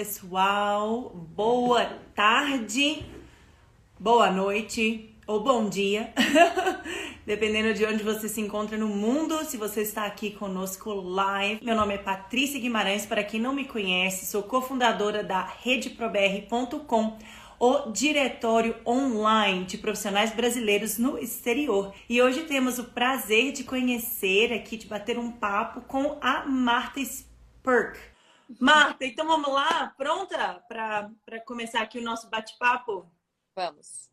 pessoal. Boa tarde, boa noite ou bom dia, dependendo de onde você se encontra no mundo. Se você está aqui conosco live, meu nome é Patrícia Guimarães. Para quem não me conhece, sou cofundadora da RedeProBR.com o diretório online de profissionais brasileiros no exterior. E hoje temos o prazer de conhecer aqui, de bater um papo com a Marta Spurk. Marta, então vamos lá? Pronta para começar aqui o nosso bate-papo? Vamos.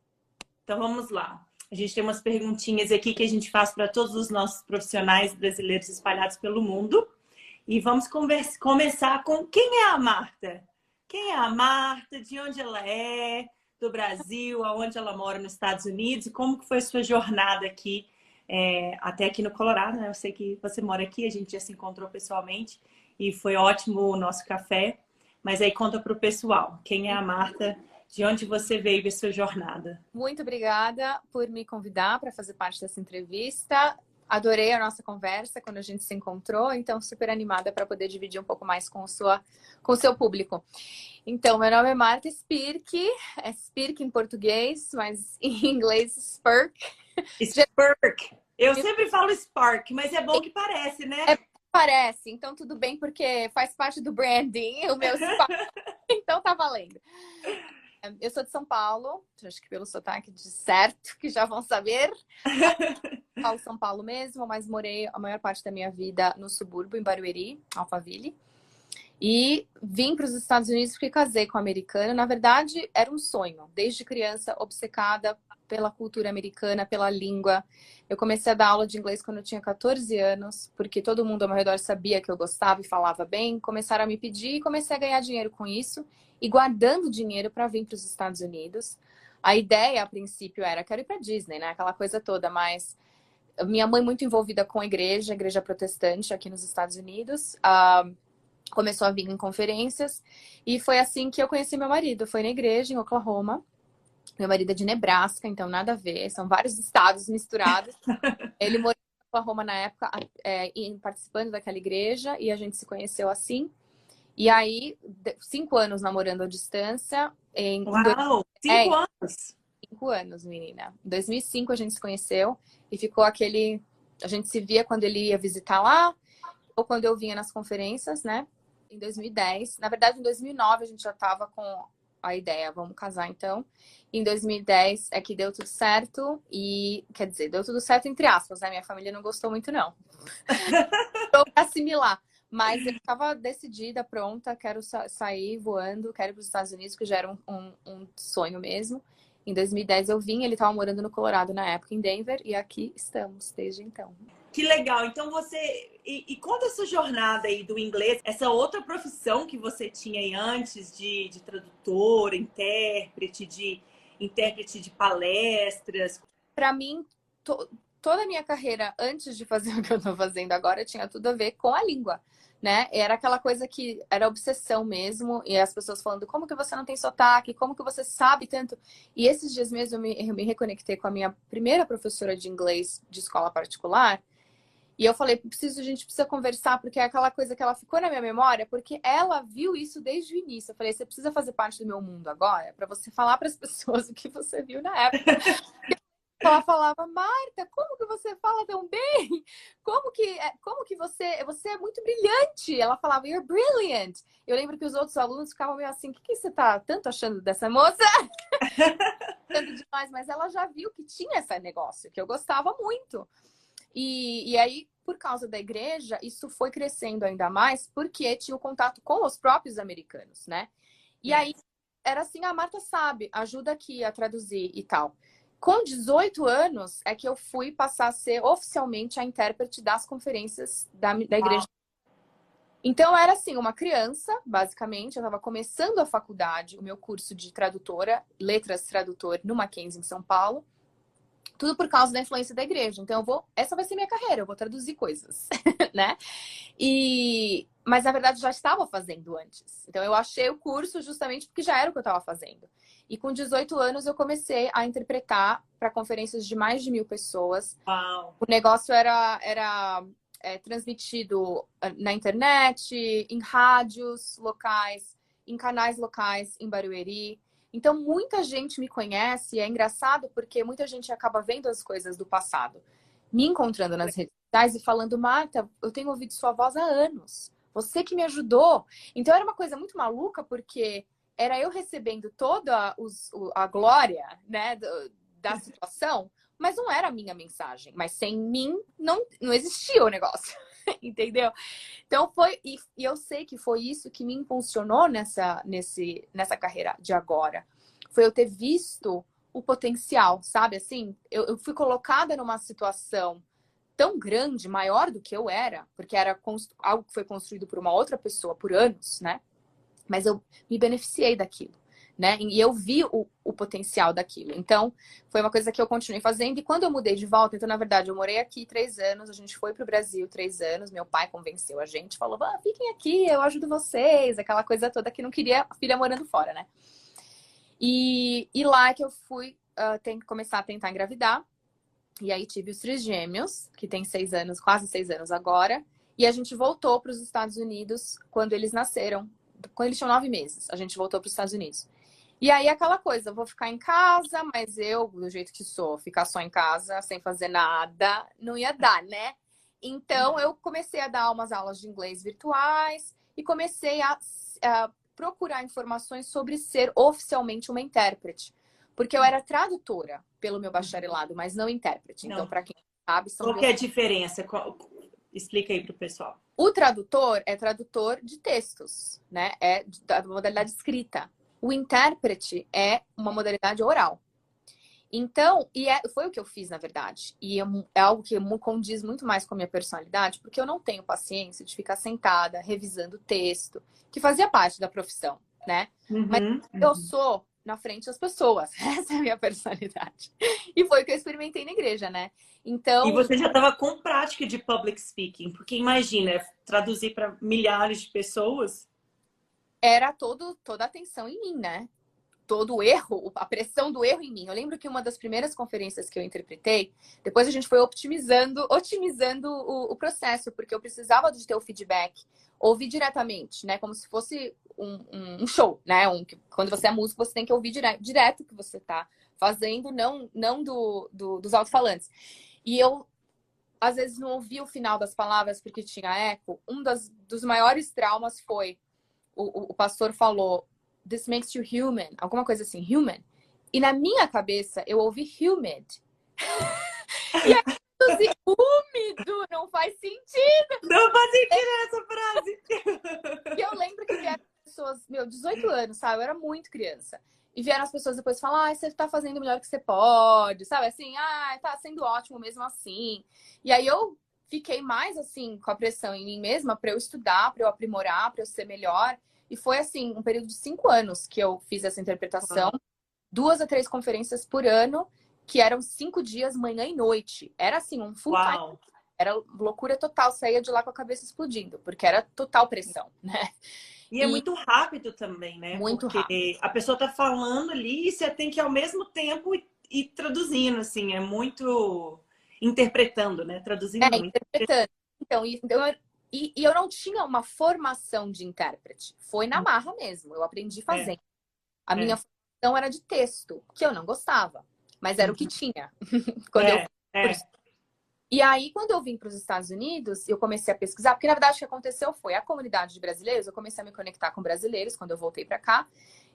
Então vamos lá. A gente tem umas perguntinhas aqui que a gente faz para todos os nossos profissionais brasileiros espalhados pelo mundo. E vamos conversa, começar com quem é a Marta? Quem é a Marta? De onde ela é? Do Brasil? Aonde ela mora nos Estados Unidos? E como que foi a sua jornada aqui é, até aqui no Colorado? Né? Eu sei que você mora aqui, a gente já se encontrou pessoalmente e foi ótimo o nosso café. Mas aí conta para o pessoal, quem é a Marta, de onde você veio e sua jornada. Muito obrigada por me convidar para fazer parte dessa entrevista. Adorei a nossa conversa quando a gente se encontrou, então super animada para poder dividir um pouco mais com, sua, com o seu público. Então, meu nome é Marta Spirk, é Spirk em português, mas em inglês Spurk. Spurk. Eu sempre falo Spark, mas é bom que parece, né? É parece, então tudo bem, porque faz parte do branding, o meu então tá valendo. Eu sou de São Paulo, acho que pelo sotaque de certo, que já vão saber. Falo São Paulo mesmo, mas morei a maior parte da minha vida no subúrbio, em Barueri, Alphaville. E vim para os Estados Unidos porque casei com um americano. Na verdade, era um sonho, desde criança, obcecada pela cultura americana, pela língua. Eu comecei a dar aula de inglês quando eu tinha 14 anos, porque todo mundo ao meu redor sabia que eu gostava e falava bem. Começaram a me pedir e comecei a ganhar dinheiro com isso e guardando dinheiro para vir para os Estados Unidos. A ideia, a princípio, era quero ir para Disney, né? Aquela coisa toda, mas minha mãe muito envolvida com a igreja, a igreja protestante aqui nos Estados Unidos. Uh, começou a vir em conferências e foi assim que eu conheci meu marido. Foi na igreja em Oklahoma. Meu marido é de Nebraska, então nada a ver, são vários estados misturados. Ele morou em Oklahoma na época, é, participando daquela igreja, e a gente se conheceu assim. E aí, cinco anos namorando à distância. Em Uau! Cinco é, anos! Cinco anos, menina. Em 2005 a gente se conheceu e ficou aquele. A gente se via quando ele ia visitar lá, ou quando eu vinha nas conferências, né? Em 2010. Na verdade, em 2009 a gente já estava com a ideia, vamos casar então. Em 2010 é que deu tudo certo e, quer dizer, deu tudo certo entre aspas, né? Minha família não gostou muito, não. Vou assimilar. Mas eu estava decidida, pronta, quero sa sair voando, quero ir para os Estados Unidos, que já era um, um, um, sonho mesmo. Em 2010 eu vim, ele estava morando no Colorado na época, em Denver, e aqui estamos desde então. Que legal! Então você. E, e conta essa jornada aí do inglês, essa outra profissão que você tinha aí antes de, de tradutora, intérprete, de intérprete de palestras. Para mim, to, toda a minha carreira antes de fazer o que eu estou fazendo agora tinha tudo a ver com a língua. Né? Era aquela coisa que era obsessão mesmo, e as pessoas falando como que você não tem sotaque, como que você sabe tanto. E esses dias mesmo eu me, eu me reconectei com a minha primeira professora de inglês de escola particular, e eu falei, preciso, a gente precisa conversar, porque é aquela coisa que ela ficou na minha memória, porque ela viu isso desde o início. Eu falei, você precisa fazer parte do meu mundo agora, para você falar para as pessoas o que você viu na época. ela falava, Marta, como que você fala tão bem? Como que, é, como que você, você é muito brilhante? Ela falava, you're brilliant. Eu lembro que os outros alunos ficavam meio assim, o que, que você tá tanto achando dessa moça? Tanto demais, mas ela já viu que tinha esse negócio, que eu gostava muito. E, e aí, por causa da igreja, isso foi crescendo ainda mais porque tinha o contato com os próprios americanos, né? E aí era assim, a Marta sabe, ajuda aqui a traduzir e tal. Com 18 anos é que eu fui passar a ser oficialmente a intérprete das conferências da, da igreja. Então era assim, uma criança, basicamente, eu estava começando a faculdade, o meu curso de tradutora, letras tradutor no Mackenzie em São Paulo. Tudo por causa da influência da igreja. Então eu vou, essa vai ser minha carreira, eu vou traduzir coisas, né? E mas na verdade já estava fazendo antes. Então eu achei o curso justamente porque já era o que eu estava fazendo. E com 18 anos eu comecei a interpretar para conferências de mais de mil pessoas. Uau. O negócio era era é, transmitido ah, na internet, em rádios locais, em canais locais em Barueri. Então, muita gente me conhece, é engraçado porque muita gente acaba vendo as coisas do passado, me encontrando nas redes sociais e falando, Marta, eu tenho ouvido sua voz há anos, você que me ajudou. Então, era uma coisa muito maluca porque era eu recebendo toda os, a glória né, da situação, mas não era a minha mensagem. Mas sem mim não, não existia o negócio. Entendeu? Então foi. E, e, eu sei que foi isso que me impulsionou nessa, nesse, nessa carreira de agora. Foi eu ter visto o potencial, sabe? Assim, eu, eu fui colocada numa situação tão grande, maior do que eu era, porque era algo que foi construído por uma outra pessoa por anos, né? Mas eu me beneficiei daquilo né? E eu vi o, o potencial daquilo. Então, foi uma coisa que eu continuei fazendo. E quando eu mudei de volta, então, na verdade, eu morei aqui três anos, a gente foi para o Brasil três anos, meu pai convenceu a gente, falou: ah, fiquem aqui, eu ajudo vocês, aquela coisa toda que não queria a filha morando fora, né? E, e lá que eu fui uh, tem, começar a tentar engravidar. E aí tive os três gêmeos, que tem seis anos, quase seis anos agora. E a gente voltou para os Estados Unidos quando eles nasceram. Quando eles tinham nove meses, a gente voltou para os Estados Unidos. E aí aquela coisa, vou ficar em casa, mas eu, do jeito que sou, ficar só em casa sem fazer nada, não ia dar, né? Então eu comecei a dar umas aulas de inglês virtuais e comecei a, a procurar informações sobre ser oficialmente uma intérprete. Porque eu era tradutora pelo meu bacharelado, mas não intérprete. Então, para quem sabe, são. Qual que é a diferença? Qual... Explica aí para o pessoal. O tradutor é tradutor de textos, né? É da modalidade escrita. O intérprete é uma modalidade oral. Então, e é, foi o que eu fiz, na verdade. E é, algo que condiz muito mais com a minha personalidade, porque eu não tenho paciência de ficar sentada, revisando o texto, que fazia parte da profissão, né? Uhum, Mas uhum. eu sou na frente das pessoas. Essa é a minha personalidade. E foi o que eu experimentei na igreja, né? Então. E você já estava com prática de public speaking, porque imagina, traduzir para milhares de pessoas era todo, toda a atenção em mim, né? Todo o erro, a pressão do erro em mim. Eu lembro que uma das primeiras conferências que eu interpretei, depois a gente foi otimizando, otimizando o, o processo, porque eu precisava de ter o feedback, ouvir diretamente, né? Como se fosse um, um, um show, né? Um, quando você é músico, você tem que ouvir dire, direto o que você está fazendo, não, não do, do, dos alto-falantes. E eu às vezes não ouvi o final das palavras porque tinha eco. Um das, dos maiores traumas foi o, o pastor falou, this makes you human, alguma coisa assim, human. E na minha cabeça eu ouvi humid. e aí assim, úmido, não faz sentido. Não faz sentido essa frase. e eu lembro que vieram pessoas, meu, 18 anos, sabe? Eu era muito criança. E vieram as pessoas depois falar, ah, você tá fazendo o melhor que você pode, sabe? Assim, ah, tá sendo ótimo mesmo assim. E aí eu fiquei mais assim com a pressão em mim mesma para eu estudar, para eu aprimorar, para eu ser melhor. E foi assim, um período de cinco anos que eu fiz essa interpretação, uhum. duas a três conferências por ano, que eram cinco dias, manhã e noite. Era assim, um full Uau. time. Era loucura total, saía de lá com a cabeça explodindo, porque era total pressão, né? E, é muito rápido também, né? Muito porque rápido. A pessoa tá falando ali e você tem que ao mesmo tempo ir traduzindo, assim, é muito interpretando, né? Traduzindo é, muito. interpretando. Então, então e, e, eu não tinha uma formação de intérprete. Foi na hum. marra mesmo. Eu aprendi fazendo. É. A minha é. formação era de texto, que eu não gostava. Mas era o que uhum. tinha. quando é. eu... É. E aí, quando eu vim para os Estados Unidos, eu comecei a pesquisar, porque na verdade o que aconteceu foi a comunidade de brasileiros, eu comecei a me conectar com brasileiros quando eu voltei para cá,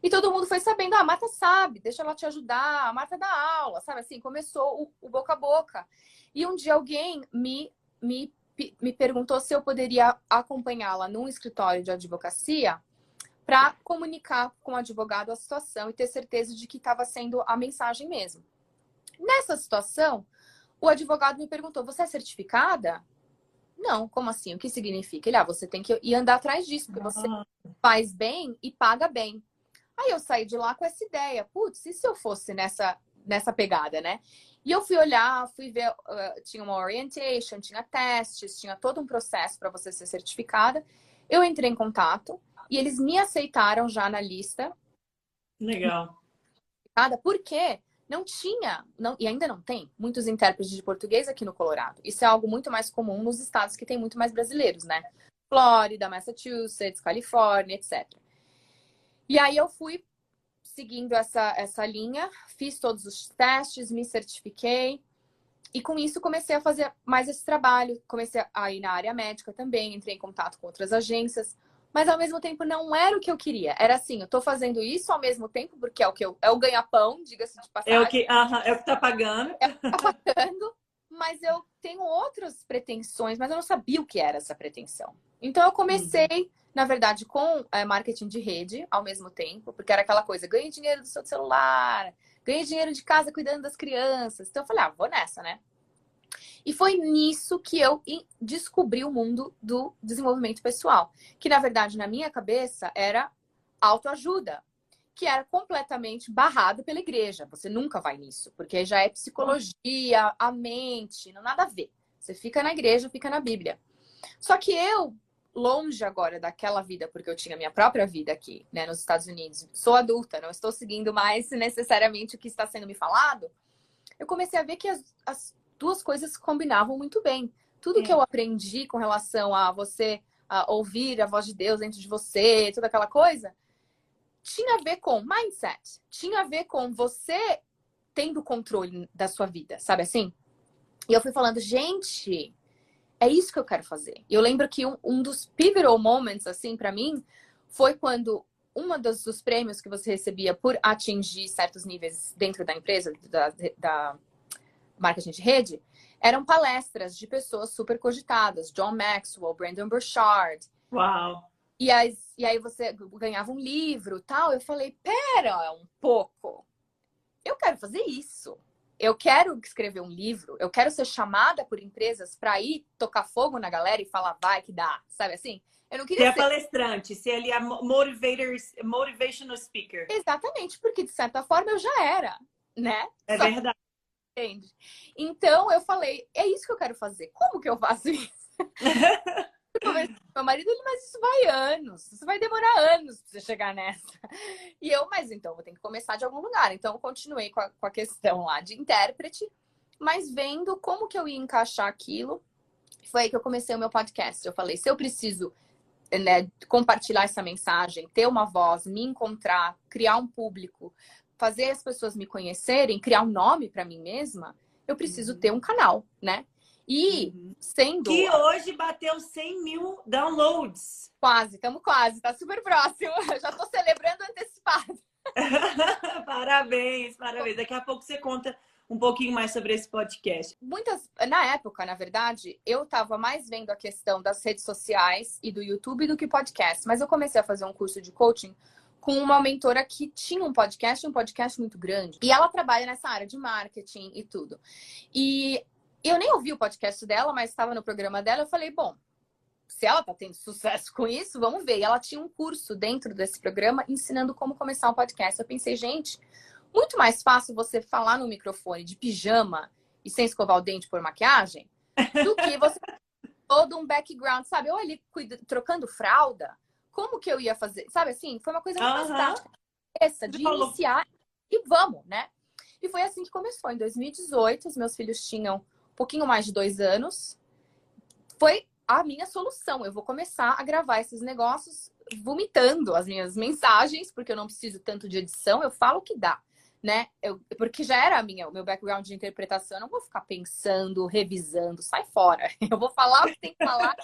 e todo mundo foi sabendo, ah, a Marta sabe, deixa ela te ajudar, a Marta dá aula, sabe assim, começou o, o boca a boca. E um dia alguém me, me, me perguntou se eu poderia acompanhá-la num escritório de advocacia para comunicar com o advogado a situação e ter certeza de que estava sendo a mensagem mesmo. Nessa situação, o advogado me perguntou: Você é certificada? Não, como assim? O que significa? Ele, ah, você tem que ir andar atrás disso, porque você ah. faz bem e paga bem. Aí eu saí de lá com essa ideia: putz, e se eu fosse nessa, nessa pegada, né? E eu fui olhar, fui ver, uh, tinha uma orientation, tinha testes, tinha todo um processo para você ser certificada. Eu entrei em contato e eles me aceitaram já na lista. Legal. Porque não tinha, não, e ainda não tem, muitos intérpretes de português aqui no Colorado. Isso é algo muito mais comum nos estados que tem muito mais brasileiros, né? Flórida, Massachusetts, Califórnia, etc. E aí eu fui seguindo essa, essa linha, fiz todos os testes, me certifiquei. E com isso comecei a fazer mais esse trabalho. Comecei a ir na área médica também, entrei em contato com outras agências. Mas ao mesmo tempo não era o que eu queria. Era assim, eu tô fazendo isso ao mesmo tempo, porque é o que eu, é o ganha-pão, diga-se de passagem. É o que, uh -huh, é o que tá pagando. É o que tá pagando, mas eu tenho outras pretensões, mas eu não sabia o que era essa pretensão. Então eu comecei, uhum. Na verdade, com é, marketing de rede ao mesmo tempo, porque era aquela coisa, ganhe dinheiro do seu celular, ganhe dinheiro de casa cuidando das crianças. Então eu falei, ah, vou nessa, né? E foi nisso que eu descobri o mundo do desenvolvimento pessoal, que na verdade na minha cabeça era autoajuda, que era completamente barrado pela igreja. Você nunca vai nisso, porque já é psicologia, a mente, não nada a ver. Você fica na igreja, fica na Bíblia. Só que eu, longe agora daquela vida, porque eu tinha minha própria vida aqui, né, nos Estados Unidos, sou adulta, não estou seguindo mais necessariamente o que está sendo me falado. Eu comecei a ver que as, as duas coisas combinavam muito bem. Tudo é. que eu aprendi com relação a você a ouvir a voz de Deus dentro de você, toda aquela coisa, tinha a ver com mindset, tinha a ver com você tendo controle da sua vida, sabe assim? E eu fui falando, gente, é isso que eu quero fazer. E eu lembro que um, um dos pivotal moments, assim, para mim, foi quando uma dos, dos, prêmios que você recebia por atingir certos níveis dentro da empresa, da, da marketing de rede, eram palestras de pessoas super cogitadas, John Maxwell, Brandon Burchard. Uau! E, as, e aí você ganhava um livro tal. Eu falei, pera um pouco. Eu quero fazer isso. Eu quero escrever um livro. Eu quero ser chamada por empresas para ir tocar fogo na galera e falar, vai que dá. Sabe assim? Eu não queria ser, ser palestrante, ser ali a motivational speaker. Exatamente, porque de certa forma eu já era, né? É Só verdade. Entende? Então eu falei, é isso que eu quero fazer. Como que eu faço isso? meu marido, ele, mas isso vai anos, isso vai demorar anos pra você chegar nessa. E eu, mas então, vou ter que começar de algum lugar. Então, eu continuei com a, com a questão lá de intérprete, mas vendo como que eu ia encaixar aquilo, foi aí que eu comecei o meu podcast. Eu falei, se eu preciso né, compartilhar essa mensagem, ter uma voz, me encontrar, criar um público, fazer as pessoas me conhecerem, criar um nome para mim mesma, eu preciso uhum. ter um canal, né? E uhum. sendo. Que hoje bateu 100 mil downloads. Quase, estamos quase, tá super próximo. já tô celebrando antecipado. parabéns, parabéns. Daqui a pouco você conta um pouquinho mais sobre esse podcast. Muitas, na época, na verdade, eu estava mais vendo a questão das redes sociais e do YouTube do que podcast, mas eu comecei a fazer um curso de coaching com uma mentora que tinha um podcast, um podcast muito grande. E ela trabalha nessa área de marketing e tudo. E eu nem ouvi o podcast dela, mas estava no programa dela. Eu falei, bom, se ela tá tendo sucesso com isso, vamos ver. E ela tinha um curso dentro desse programa ensinando como começar um podcast. Eu pensei, gente, muito mais fácil você falar no microfone de pijama e sem escovar o dente por maquiagem do que você todo um background, sabe? Ou ali trocando fralda como que eu ia fazer? Sabe assim? Foi uma coisa muito mais prática. Essa, de iniciar e vamos, né? E foi assim que começou. Em 2018, os meus filhos tinham pouquinho mais de dois anos. Foi a minha solução. Eu vou começar a gravar esses negócios vomitando as minhas mensagens, porque eu não preciso tanto de edição, eu falo o que dá, né? Eu, porque já era a minha, o meu background de interpretação, eu não vou ficar pensando, revisando, sai fora. Eu vou falar o que tem que falar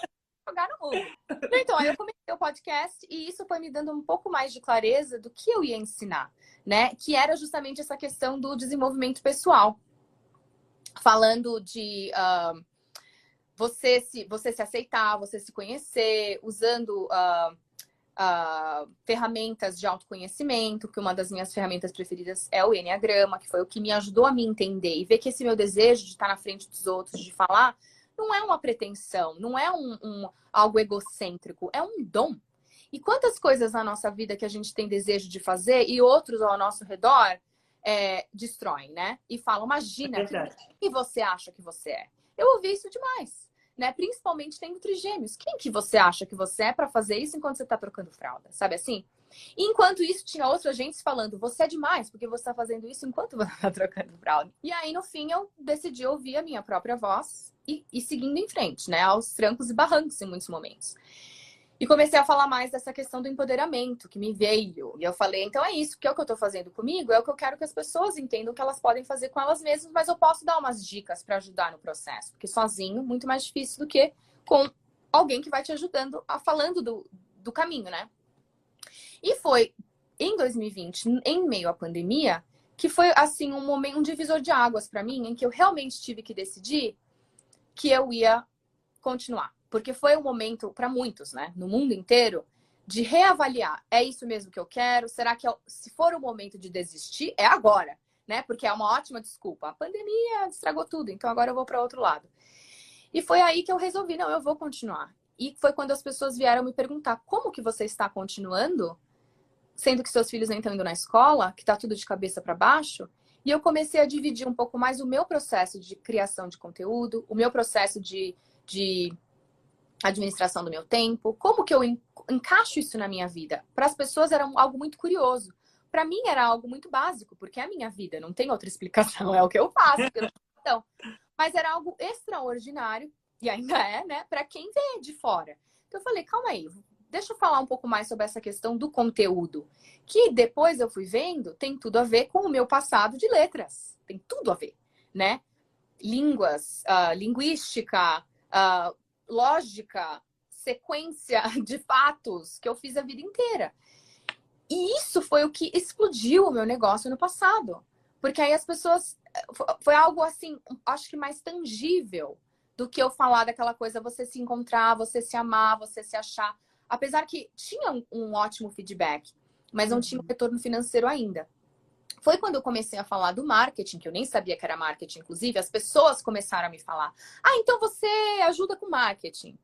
jogar no mundo. Então, aí eu comecei o podcast e isso foi me dando um pouco mais de clareza do que eu ia ensinar, né? Que era justamente essa questão do desenvolvimento pessoal. Falando de uh, você, se, você se aceitar, você se conhecer, usando uh, uh, ferramentas de autoconhecimento, que uma das minhas ferramentas preferidas é o Enneagrama, que foi o que me ajudou a me entender e ver que esse meu desejo de estar na frente dos outros, de falar, não é uma pretensão, não é um, um, algo egocêntrico, é um dom. E quantas coisas na nossa vida que a gente tem desejo de fazer e outros ao nosso redor é, destroem, né? E falam, imagina, é quem você acha que você é? Eu ouvi isso demais, né? Principalmente tendo trigêmeos. Quem que você acha que você é para fazer isso enquanto você tá trocando fralda? Sabe assim? E enquanto isso, tinha outros agentes falando: você é demais, porque você está fazendo isso enquanto você está trocando fralda. E aí, no fim, eu decidi ouvir a minha própria voz e, e seguindo em frente, né? Aos trancos e barrancos em muitos momentos. E comecei a falar mais dessa questão do empoderamento que me veio. E eu falei, então é isso, que é o que eu estou fazendo comigo, é o que eu quero que as pessoas entendam que elas podem fazer com elas mesmas, mas eu posso dar umas dicas para ajudar no processo, porque sozinho muito mais difícil do que com alguém que vai te ajudando a falando do, do caminho, né? E foi em 2020, em meio à pandemia, que foi assim um momento um divisor de águas para mim, em que eu realmente tive que decidir que eu ia continuar porque foi um momento, para muitos, né, no mundo inteiro, de reavaliar. É isso mesmo que eu quero? Será que eu, se for o momento de desistir, é agora, né? Porque é uma ótima desculpa. A pandemia estragou tudo, então agora eu vou para outro lado. E foi aí que eu resolvi, não, eu vou continuar. E foi quando as pessoas vieram me perguntar: como que você está continuando? Sendo que seus filhos não estão indo na escola, que está tudo de cabeça para baixo. E eu comecei a dividir um pouco mais o meu processo de criação de conteúdo, o meu processo de, de administração do meu tempo, como que eu encaixo isso na minha vida? Para as pessoas era algo muito curioso. Para mim era algo muito básico, porque é a minha vida, não tem outra explicação, é o que eu faço. Então, mas era algo extraordinário e ainda é, né, para quem vê de fora. Então eu falei, calma aí, deixa eu falar um pouco mais sobre essa questão do conteúdo, que depois eu fui vendo, tem tudo a ver com o meu passado de letras. Tem tudo a ver, né? Línguas, uh, linguística, uh, lógica, sequência de fatos que eu fiz a vida inteira. E isso foi o que explodiu o meu negócio no passado. Porque aí as pessoas. Foi algo assim, acho que mais tangível do que eu falar daquela coisa, você se encontrar, você se amar, você se achar. Apesar que tinha um, ótimo feedback, mas não uhum. tinha um retorno financeiro ainda. Foi quando eu comecei a falar do marketing, que eu nem sabia que era marketing, inclusive, as pessoas começaram a me falar: Ah, então você ajuda com marketing.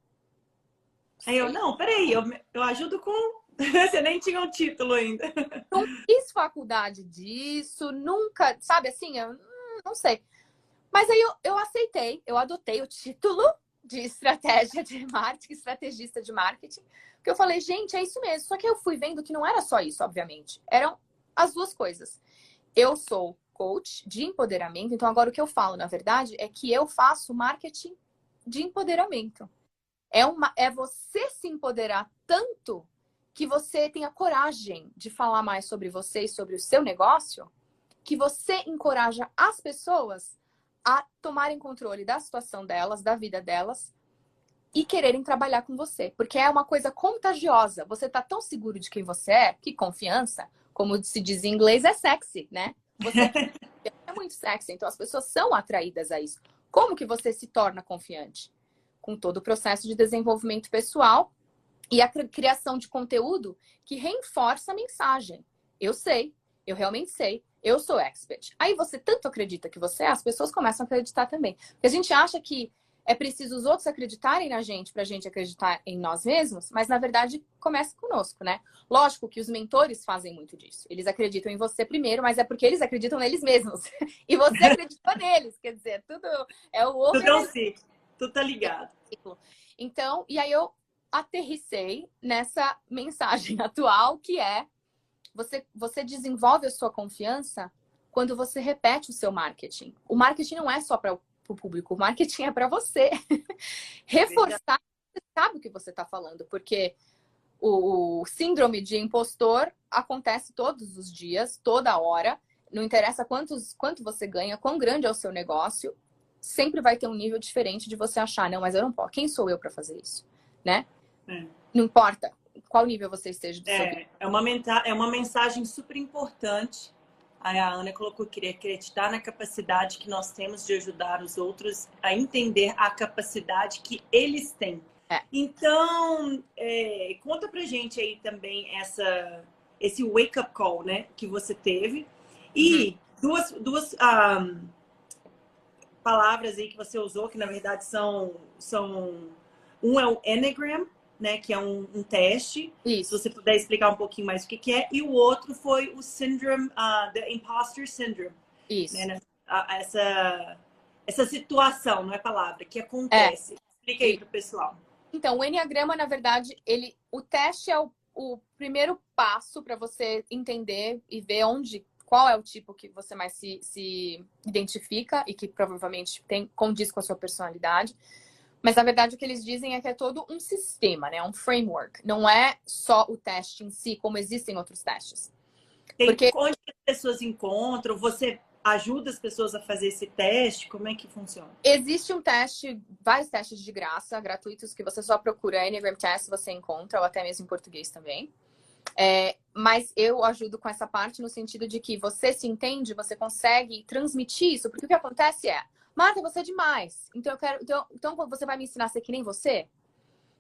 Aí eu, não, peraí, eu, eu ajudo com. você nem tinha um título ainda. Não fiz faculdade disso, nunca, sabe assim, eu hum, não sei. Mas aí eu, eu aceitei, eu adotei o título de estratégia de marketing, estrategista de marketing, porque eu falei, gente, é isso mesmo. Só que eu fui vendo que não era só isso, obviamente. Eram as duas coisas. Eu sou coach de empoderamento, então agora o que eu falo, na verdade, é que eu faço marketing de empoderamento. É, uma, é você se empoderar tanto que você tenha coragem de falar mais sobre você e sobre o seu negócio, que você encoraja as pessoas a tomarem controle da situação delas, da vida delas e quererem trabalhar com você, porque é uma coisa contagiosa. Você tá tão seguro de quem você é, que confiança, como se diz em inglês, é sexy, né? Você é muito sexy, então as pessoas são atraídas a isso. Como que você se torna confiante? Com todo o processo de desenvolvimento pessoal e a criação de conteúdo que reforça a mensagem. Eu sei, eu realmente sei, eu sou expert. Aí você tanto acredita que você é, as pessoas começam a acreditar também. Porque a gente acha que é preciso os outros acreditarem na gente para a gente acreditar em nós mesmos, mas na verdade começa conosco, né? Lógico que os mentores fazem muito disso. Eles acreditam em você primeiro, mas é porque eles acreditam neles mesmos. e você acreditou neles. Quer dizer, tudo é o outro. Tudo é um ciclo. Tudo tá ligado. Então, e aí eu aterricei nessa mensagem atual que é você, você desenvolve a sua confiança quando você repete o seu marketing. O marketing não é só para para o público. O marketing é para você. Reforçar, você sabe o que você está falando, porque o síndrome de impostor acontece todos os dias, toda hora. Não interessa quantos, quanto você ganha, quão grande é o seu negócio, sempre vai ter um nível diferente de você achar, não, mas eu não posso. Quem sou eu para fazer isso? Né? É. Não importa qual nível você esteja é, é uma É uma mensagem super importante Aí a Ana colocou que queria acreditar na capacidade que nós temos de ajudar os outros a entender a capacidade que eles têm. É. Então, é, conta pra gente aí também essa, esse wake-up call, né, que você teve. E uhum. duas, duas um, palavras aí que você usou, que na verdade são, são um é o Enneagram, né, que é um, um teste. Isso. Se você puder explicar um pouquinho mais o que, que é. E o outro foi o syndrome, uh, the imposter syndrome. Isso. Né, essa, essa situação, não é palavra, que acontece. É. Explica aí para o pessoal. Então, o Enneagrama, na verdade, ele, o teste é o, o primeiro passo para você entender e ver onde, qual é o tipo que você mais se, se identifica e que provavelmente tem condiz com a sua personalidade. Mas na verdade o que eles dizem é que é todo um sistema, né? Um framework. Não é só o teste em si, como existem outros testes. Tem Porque... onde as pessoas encontram, você ajuda as pessoas a fazer esse teste? Como é que funciona? Existe um teste, vários testes de graça, gratuitos, que você só procura Enneagram Test, você encontra, ou até mesmo em português também. É, mas eu ajudo com essa parte no sentido de que você se entende, você consegue transmitir isso, porque o que acontece é, Marta, você é demais. Então eu quero. Então, então você vai me ensinar a ser que nem você?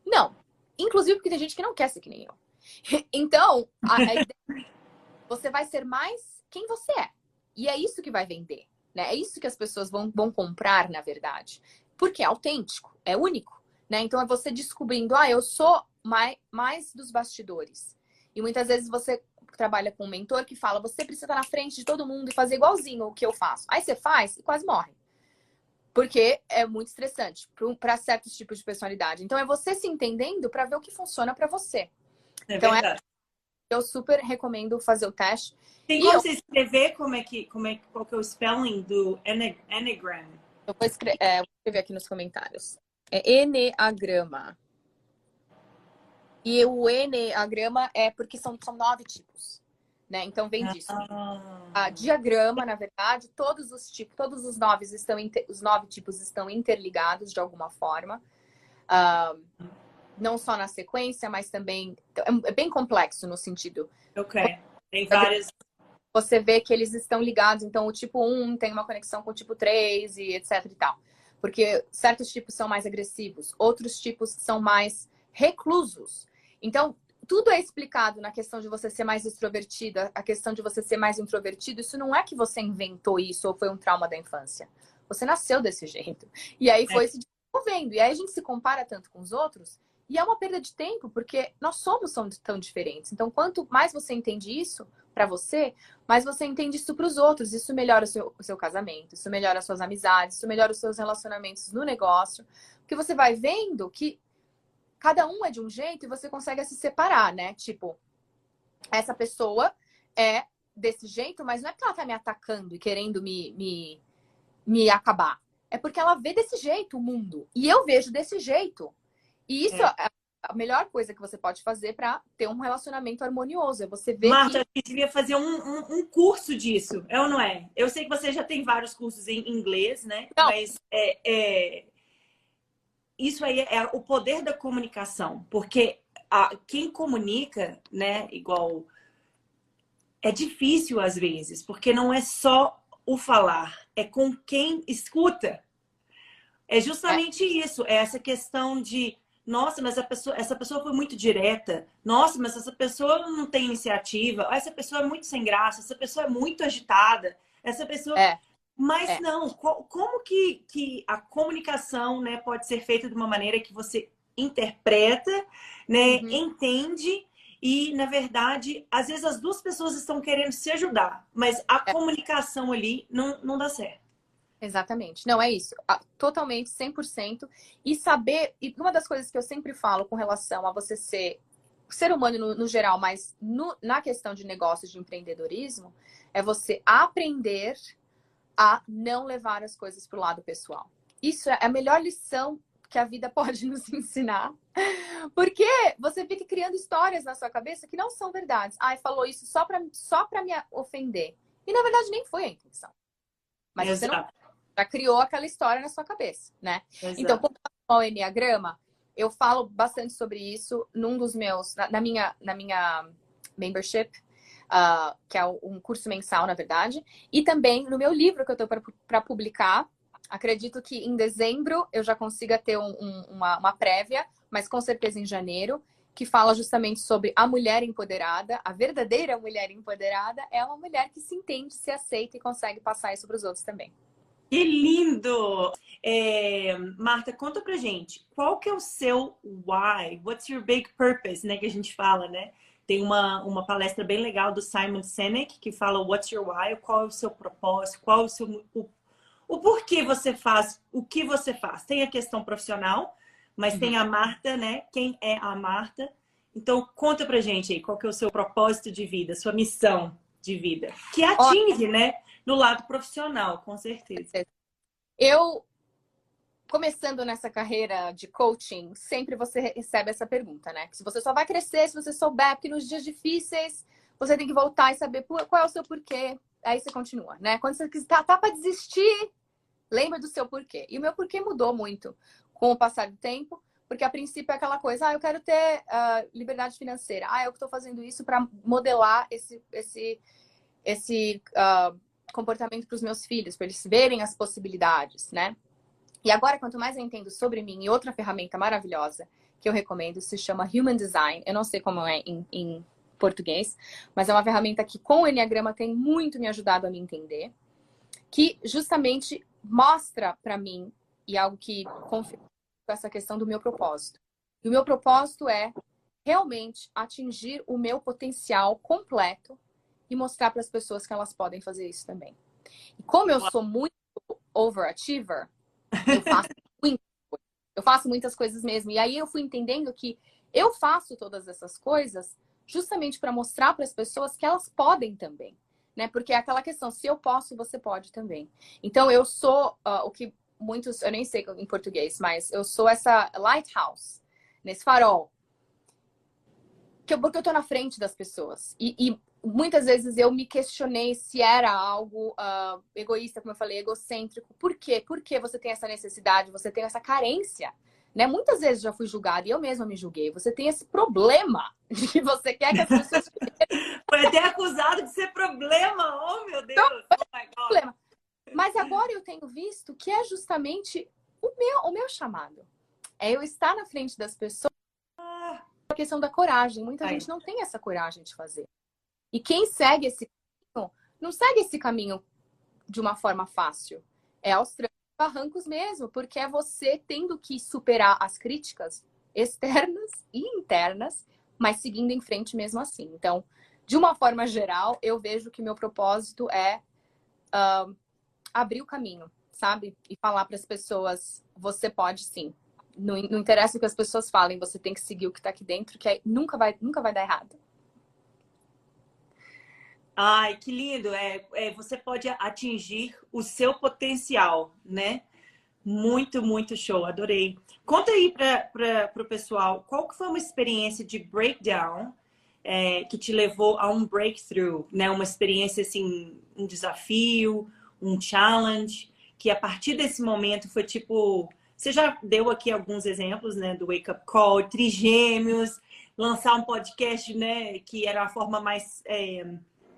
Não. Inclusive porque tem gente que não quer ser que nem eu. Então, a, a ideia, é você vai ser mais quem você é. E é isso que vai vender. Né? É isso que as pessoas vão, vão comprar, na verdade. Porque é autêntico, é único. Né? Então é você descobrindo, ah, eu sou mais, mais dos bastidores. E muitas vezes você trabalha com um mentor que fala, você precisa estar na frente de todo mundo e fazer igualzinho o que eu faço. Aí você faz e quase morre. Porque é muito estressante para certos tipos de personalidade. Então é você se entendendo para ver o que funciona para você. É então verdade. É, eu super recomendo fazer o teste. Tem como eu... você escrever como é que, como é, qual que é o spelling do Enneagram? Eu vou, escrever, é, vou escrever aqui nos comentários. É Enneagrama. E o Enneagrama é porque são, são nove tipos. Né? Então vem disso. Ah. A diagrama, na verdade, todos os tipos, todos os nove estão os nove tipos estão interligados de alguma forma. Uh, não só na sequência, mas também é, é bem complexo no sentido. Ok. Tem várias. Você vê que eles estão ligados, então o tipo 1 tem uma conexão com o tipo 3 e etc e tal. Porque certos tipos são mais agressivos, outros tipos são mais reclusos. Então, tudo é explicado na questão de você ser mais extrovertida, a questão de você ser mais introvertido. Isso não é que você inventou isso ou foi um trauma da infância. Você nasceu desse jeito. E aí foi é. se desenvolvendo. E aí a gente se compara tanto com os outros e é uma perda de tempo, porque nós somos tão diferentes. Então, quanto mais você entende isso para você, mais você entende isso para os outros. Isso melhora o seu, o seu casamento, isso melhora as suas amizades, isso melhora os seus relacionamentos no negócio. Porque você vai vendo que cada um é de um jeito e você consegue se separar, né? Tipo, essa pessoa é desse jeito, mas não é porque ela tá me atacando e querendo me, me, me acabar. É porque ela vê desse jeito o mundo. E eu vejo desse jeito. E isso é, é a melhor coisa que você pode fazer para ter um relacionamento harmonioso. É você ver. Marta, que... a gente devia fazer um, um, um, curso disso, é ou não é? Eu sei que você já tem vários cursos em inglês, né? Não. Mas é, é... isso aí é o poder da comunicação, porque a, quem comunica, né, igual. É difícil às vezes, porque não é só o falar, é com quem escuta. É justamente é. isso, é essa questão de nossa, mas pessoa, essa pessoa foi muito direta. Nossa, mas essa pessoa não tem iniciativa. Essa pessoa é muito sem graça. Essa pessoa é muito agitada. Essa pessoa. É. Mas é. não, como que, que a comunicação né, pode ser feita de uma maneira que você interpreta, né, uhum. entende e, na verdade, às vezes as duas pessoas estão querendo se ajudar, mas a é. comunicação ali não, não dá certo. Exatamente. Não, é isso. Totalmente, 100%. E saber... E uma das coisas que eu sempre falo com relação a você ser ser humano no, no geral, mas no, na questão de negócios, de empreendedorismo, é você aprender a não levar as coisas para o lado pessoal. Isso é a melhor lição que a vida pode nos ensinar. Porque você fica criando histórias na sua cabeça que não são verdades. Ai, falou isso só para só me ofender. E na verdade nem foi a intenção. Mas Exato. você não já criou aquela história na sua cabeça, né? Exato. Então, com o Enneagrama, eu falo bastante sobre isso num dos meus, na, na minha, na minha membership, uh, que é um curso mensal, na verdade, e também no meu livro que eu estou para publicar. Acredito que em dezembro eu já consiga ter um, um, uma, uma prévia, mas com certeza em janeiro, que fala justamente sobre a mulher empoderada. A verdadeira mulher empoderada é uma mulher que se entende, se aceita e consegue passar isso para os outros também. Que lindo! É, Marta, conta pra gente, qual que é o seu why? What's your big purpose, né? Que a gente fala, né? Tem uma, uma palestra bem legal do Simon Sinek que fala What's your why? Qual é o seu propósito? Qual é o seu... O, o porquê você faz o que você faz. Tem a questão profissional, mas uhum. tem a Marta, né? Quem é a Marta? Então, conta pra gente aí, qual que é o seu propósito de vida, sua missão de vida, que atinge, né? no lado profissional, com certeza. Eu começando nessa carreira de coaching, sempre você recebe essa pergunta, né? Se você só vai crescer se você souber, porque nos dias difíceis você tem que voltar e saber qual é o seu porquê. Aí você continua, né? Quando você tá, tá para desistir, lembra do seu porquê. E o meu porquê mudou muito com o passar do tempo, porque a princípio é aquela coisa, ah, eu quero ter uh, liberdade financeira. Ah, eu estou fazendo isso para modelar esse, esse, esse uh, comportamento para os meus filhos, para eles verem as possibilidades, né? E agora, quanto mais eu entendo sobre mim, e outra ferramenta maravilhosa que eu recomendo se chama Human Design. Eu não sei como é em, em português, mas é uma ferramenta que com o Enneagrama tem muito me ajudado a me entender, que justamente mostra para mim, e algo que confirma essa questão do meu propósito. E o meu propósito é realmente atingir o meu potencial completo e mostrar para as pessoas que elas podem fazer isso também. E como eu sou muito overachiever, eu faço, eu faço muitas coisas mesmo. E aí eu fui entendendo que eu faço todas essas coisas justamente para mostrar para as pessoas que elas podem também. Né? Porque é aquela questão, se eu posso, você pode também. Então eu sou uh, o que muitos, eu nem sei em português, mas eu sou essa lighthouse, nesse farol. Que porque eu tô na frente das pessoas. E, e muitas vezes eu me questionei se era algo uh, egoísta, como eu falei, egocêntrico. Por quê? Por que você tem essa necessidade, você tem essa carência? Né? Muitas vezes já fui julgada e eu mesma me julguei. Você tem esse problema de que você quer que as pessoas. Foi até acusado de ser problema. Oh, meu Deus! Então, oh, problema. Mas agora eu tenho visto que é justamente o meu, o meu chamado. É eu estar na frente das pessoas. Ah. A questão da coragem. Muita Ai. gente não tem essa coragem de fazer. E quem segue esse caminho, não segue esse caminho de uma forma fácil. É aos barrancos mesmo, porque é você tendo que superar as críticas externas e internas, mas seguindo em frente mesmo assim. Então, de uma forma geral, eu vejo que meu propósito é uh, abrir o caminho, sabe? E falar para as pessoas: você pode sim. Não, não interessa o que as pessoas falem, você tem que seguir o que está aqui dentro, que nunca vai, nunca vai dar errado. Ai, que lindo! É, é, você pode atingir o seu potencial, né? Muito, muito show, adorei. Conta aí para o pessoal qual que foi uma experiência de breakdown é, que te levou a um breakthrough, né? Uma experiência assim, um desafio, um challenge, que a partir desse momento foi tipo. Você já deu aqui alguns exemplos, né? Do Wake Up Call, Trigêmeos, lançar um podcast, né? Que era a forma mais é,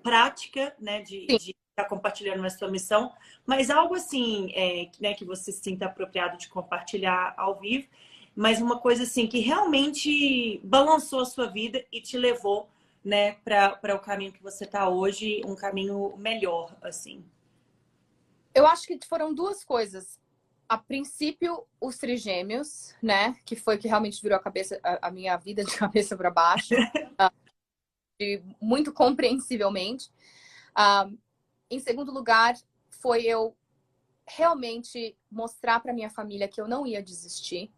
prática, né? De, estar compartilhando a sua missão, mas algo assim, é, né? Que você se sinta apropriado de compartilhar ao vivo, mas uma coisa assim que realmente balançou a sua vida e te levou, né? Para o caminho que você está hoje, um caminho melhor, assim. Eu acho que foram duas coisas. A princípio, os trigêmeos, né? Que foi que realmente virou a, cabeça, a minha vida de cabeça para baixo. muito compreensivelmente. Uh, em segundo lugar, foi eu realmente mostrar para minha família que eu não ia desistir,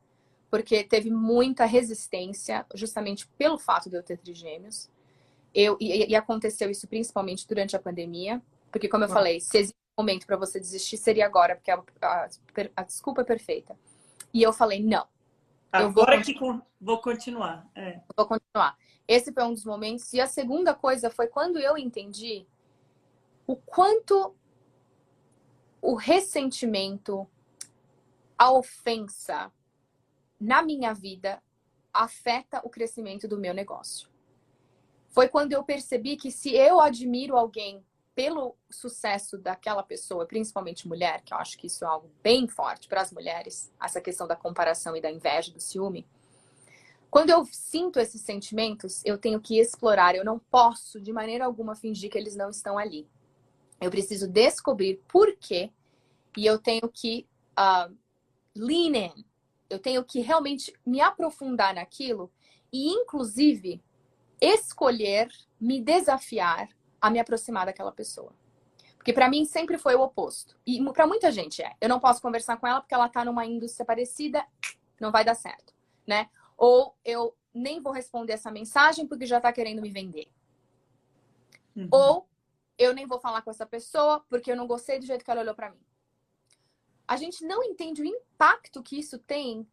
porque teve muita resistência, justamente pelo fato de eu ter trigêmeos. Eu, e, e aconteceu isso principalmente durante a pandemia, porque, como eu falei, se existe momento para você desistir seria agora, porque a, a, a, desculpa é perfeita. E eu falei, não. Agora vou que vou continuar. É. Vou continuar. Esse foi um dos momentos. E a segunda coisa foi quando eu entendi o quanto o ressentimento, a ofensa na minha vida afeta o crescimento do meu negócio. Foi quando eu percebi que se eu admiro alguém pelo sucesso daquela pessoa, principalmente mulher, que eu acho que isso é algo bem forte para as mulheres, essa questão da comparação e da inveja, do ciúme. Quando eu sinto esses sentimentos, eu tenho que explorar, eu não posso de maneira alguma fingir que eles não estão ali. Eu preciso descobrir por quê e eu tenho que uh, lean in. Eu tenho que realmente me aprofundar naquilo e, inclusive, escolher me desafiar a me aproximar daquela pessoa. Porque para mim sempre foi o oposto. E para muita gente é. Eu não posso conversar com ela porque ela tá numa indústria parecida, não vai dar certo, né? Ou eu nem vou responder essa mensagem porque já tá querendo me vender. Uhum. Ou eu nem vou falar com essa pessoa porque eu não gostei do jeito que ela olhou para mim. a gente não entende o impacto que isso tem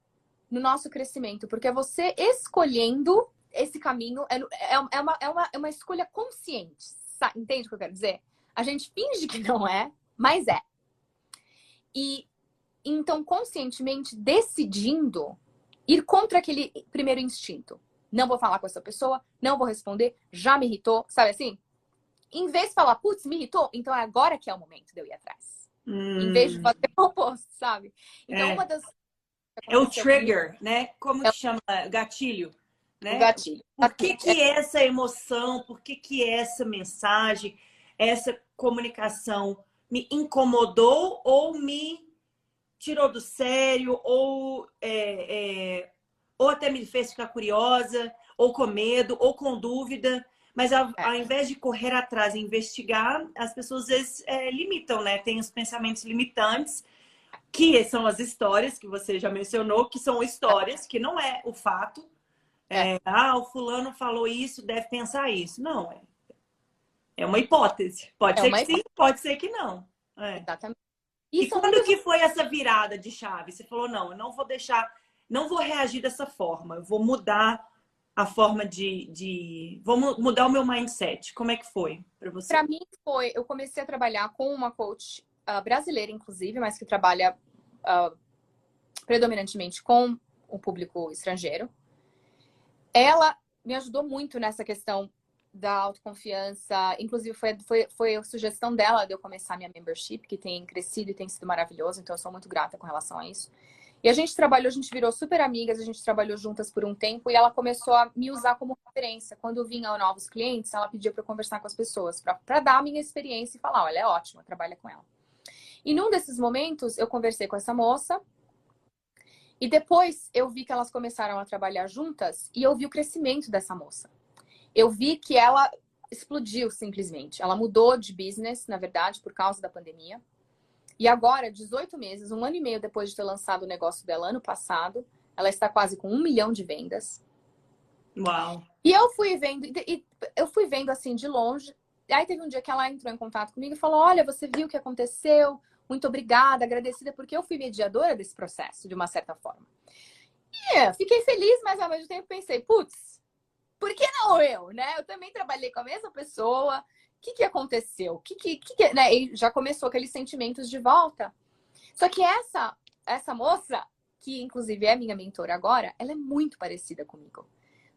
no nosso crescimento, porque é você escolhendo esse caminho, é, é, é, uma, é, uma, é uma escolha consciente, sabe? entende o que eu quero dizer? A gente finge que não é, mas é. E então, conscientemente decidindo ir contra aquele primeiro instinto. Não vou falar com essa pessoa, não vou responder, já me irritou, sabe assim? Em vez de falar, putz, me irritou, então é agora que é o momento de eu ir atrás. Hum. Em vez de fazer o oposto, sabe? Então, é. uma das. É o trigger, comigo, né? Como é... que chama? Gatilho. Né? O gatilho. Por que, que é essa emoção, por que, que essa mensagem, essa comunicação me incomodou ou me tirou do sério, ou, é, é, ou até me fez ficar curiosa, ou com medo, ou com dúvida. Mas ao, ao invés de correr atrás e investigar, as pessoas às vezes é, limitam, né? Tem os pensamentos limitantes, que são as histórias que você já mencionou, que são histórias, que não é o fato. É. é, ah, o fulano falou isso, deve pensar isso. Não, é, é uma hipótese. Pode é ser que hipótese. sim, pode ser que não. É. Exatamente. E, e quando que foi essa virada de chave? Você falou, não, eu não vou deixar, não vou reagir dessa forma, eu vou mudar a forma de, de... vou mudar o meu mindset. Como é que foi para você? Para mim foi, eu comecei a trabalhar com uma coach uh, brasileira, inclusive, mas que trabalha uh, predominantemente com o público estrangeiro. Ela me ajudou muito nessa questão da autoconfiança. Inclusive, foi, foi, foi a sugestão dela de eu começar minha membership, que tem crescido e tem sido maravilhoso. Então, eu sou muito grata com relação a isso. E a gente trabalhou, a gente virou super amigas, a gente trabalhou juntas por um tempo e ela começou a me usar como referência. Quando vinha novos clientes, ela pedia para eu conversar com as pessoas, para dar a minha experiência e falar: olha, é ótima, trabalha com ela. E num desses momentos, eu conversei com essa moça. E depois eu vi que elas começaram a trabalhar juntas e eu vi o crescimento dessa moça eu vi que ela explodiu simplesmente. Ela mudou de business, na verdade, por causa da pandemia. E agora, 18 meses, um ano e meio depois de ter lançado o negócio dela ano passado, ela está quase com um milhão de vendas. Uau! E eu fui vendo, e eu fui vendo assim de longe. E aí teve um dia que ela entrou em contato comigo e falou: Olha, você viu o que aconteceu? Muito obrigada, agradecida, porque eu fui mediadora desse processo, de uma certa forma. E fiquei feliz, mas ao mesmo tempo pensei, putz, por que não eu, né? Eu também trabalhei com a mesma pessoa. O que, que aconteceu? O que, que, que né? E já começou aqueles sentimentos de volta. Só que essa, essa moça, que inclusive é minha mentora agora, ela é muito parecida comigo.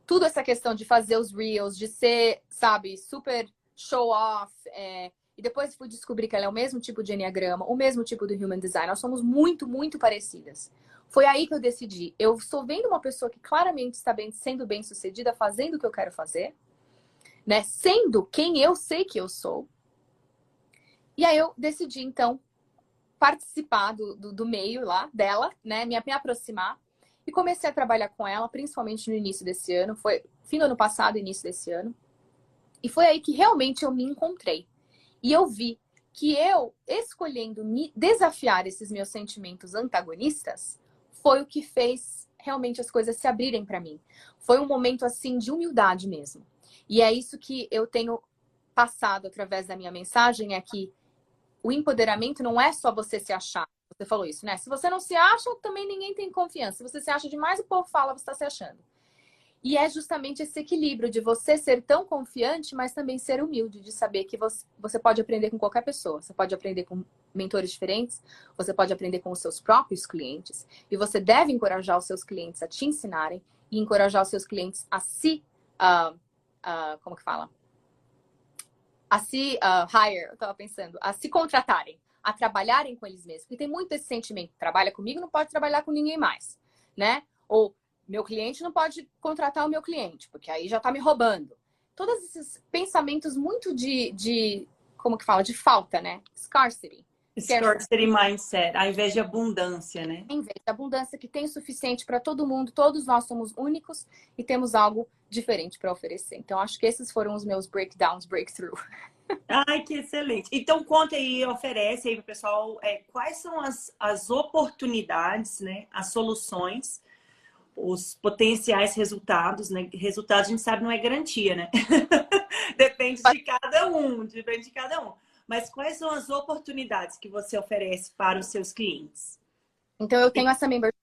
Tudo essa questão de fazer os reels, de ser, sabe, super show off. É... E depois fui descobrir que ela é o mesmo tipo de enneagrama, o mesmo tipo do human design. Nós somos muito, muito parecidas. Foi aí que eu decidi. Eu estou vendo uma pessoa que claramente está bem, sendo bem sucedida, fazendo o que eu quero fazer, né? Sendo quem eu sei que eu sou. E aí eu decidi, então, participar do, do, do meio lá dela, né? Me, me aproximar. E comecei a trabalhar com ela, principalmente no início desse ano. Foi fim do ano passado, início desse ano. E foi aí que realmente eu me encontrei. E eu vi que eu, escolhendo me desafiar esses meus sentimentos antagonistas, foi o que fez realmente as coisas se abrirem para mim. Foi um momento assim de humildade mesmo. E é isso que eu tenho passado através da minha mensagem é que o empoderamento não é só você se achar. Você falou isso, né? Se você não se acha, também ninguém tem confiança. Se você se acha demais, o povo fala, você está se achando. E é justamente esse equilíbrio de você ser tão confiante, mas também ser humilde, de saber que você, você pode aprender com qualquer pessoa. Você pode aprender com mentores diferentes, você pode aprender com os seus próprios clientes. E você deve encorajar os seus clientes a te ensinarem e encorajar os seus clientes a se. Uh, uh, como que fala? A se uh, hire, eu estava pensando, a se contratarem, a trabalharem com eles mesmos. Porque tem muito esse sentimento: trabalha comigo, não pode trabalhar com ninguém mais, né? Ou meu cliente não pode contratar o meu cliente, porque aí já está me roubando. Todos esses pensamentos muito de, de, como que fala, de falta, né? Scarcity. Scarcity mindset, ao invés de abundância, né? Em vez de abundância que tem o suficiente para todo mundo, todos nós somos únicos e temos algo diferente para oferecer. Então, acho que esses foram os meus breakdowns, breakthrough. Ai, que excelente. Então, conta aí, oferece aí para o pessoal é, quais são as, as oportunidades, né? As soluções os potenciais resultados, né? Resultados a gente sabe não é garantia, né? depende de cada um, depende de cada um. mas quais são as oportunidades que você oferece para os seus clientes? Então, eu tenho essa membership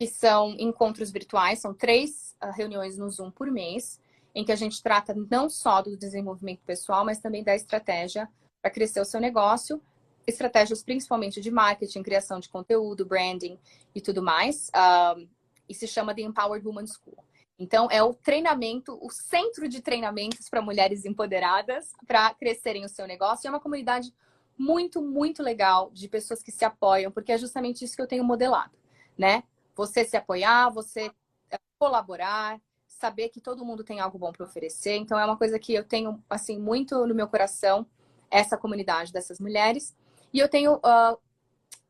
que são encontros virtuais, são três uh, reuniões no Zoom por mês, em que a gente trata não só do desenvolvimento pessoal, mas também da estratégia para crescer o seu negócio, estratégias principalmente de marketing, criação de conteúdo, branding e tudo mais. Uh, e se chama The Empowered Woman School. Então, é o treinamento, o centro de treinamentos para mulheres empoderadas para crescerem o seu negócio. É uma comunidade muito, muito legal de pessoas que se apoiam, porque é justamente isso que eu tenho modelado, né? Você se apoiar, você é, colaborar, saber que todo mundo tem algo bom para oferecer. Então, é uma coisa que eu tenho, assim, muito no meu coração, essa comunidade dessas mulheres. E eu tenho uh,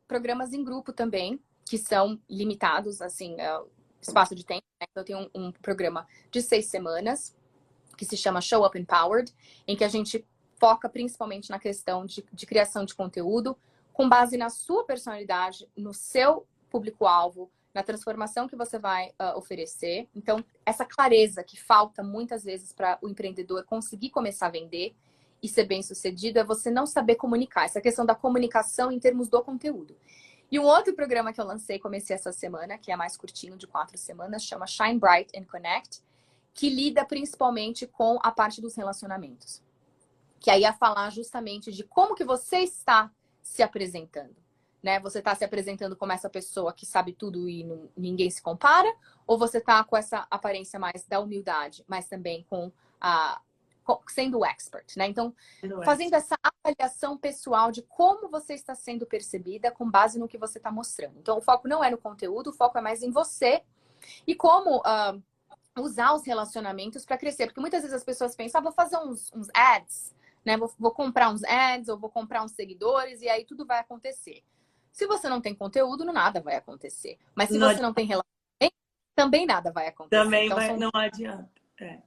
programas em grupo também, que são limitados, assim, uh, espaço de tempo. Né? Então, eu tenho um, um, programa de seis semanas que se chama Show Up Empowered, em que a gente foca principalmente na questão de, de criação de conteúdo com base na sua personalidade, no seu público-alvo, na transformação que você vai uh, oferecer. Então, essa clareza que falta muitas vezes para o empreendedor conseguir começar a vender e ser bem sucedido é você não saber comunicar. Essa questão da comunicação em termos do conteúdo. E um outro programa que eu lancei, comecei essa semana, que é mais curtinho, de quatro semanas, chama Shine Bright and Connect, que lida principalmente com a parte dos relacionamentos. Que aí ia falar justamente de como que você está se apresentando. Né? Você está se apresentando como essa pessoa que sabe tudo e não, ninguém se compara? Ou você está com essa aparência mais da humildade, mas também com a, sendo o expert, né? Então, fazendo essa avaliação pessoal de como você está sendo percebida com base no que você está mostrando. Então, o foco não é no conteúdo, o foco é mais em você e como uh, usar os relacionamentos para crescer. Porque muitas vezes as pessoas pensam, ah, vou fazer uns, uns ads, né? Vou, vou, comprar uns ads ou vou comprar uns seguidores e aí tudo vai acontecer. Se você não tem conteúdo, nada vai acontecer. Mas se não você não tem relacionamento, também nada vai acontecer. Também então, vai, são... não adianta. É.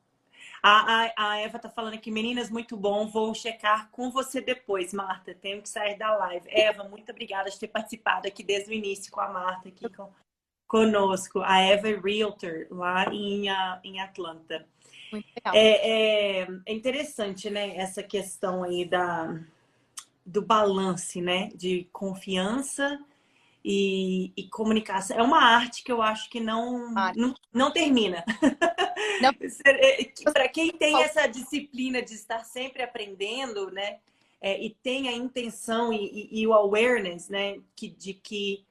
A, a, a Eva tá falando aqui, meninas, muito bom. Vou checar com você depois, Marta. Tenho que sair da live. Eva, muito obrigada por ter participado aqui desde o início com a Marta aqui com, conosco. A Eva é Realtor lá em, em Atlanta. Muito legal. É, é, é interessante, né? Essa questão aí da, do balance, né? De confiança e, e, comunicação. É uma arte que eu acho que não, não, não, termina. É, Para quem tem essa disciplina de estar sempre aprendendo, né? É, e tem a intenção e, e, e, o awareness, né? Que, de que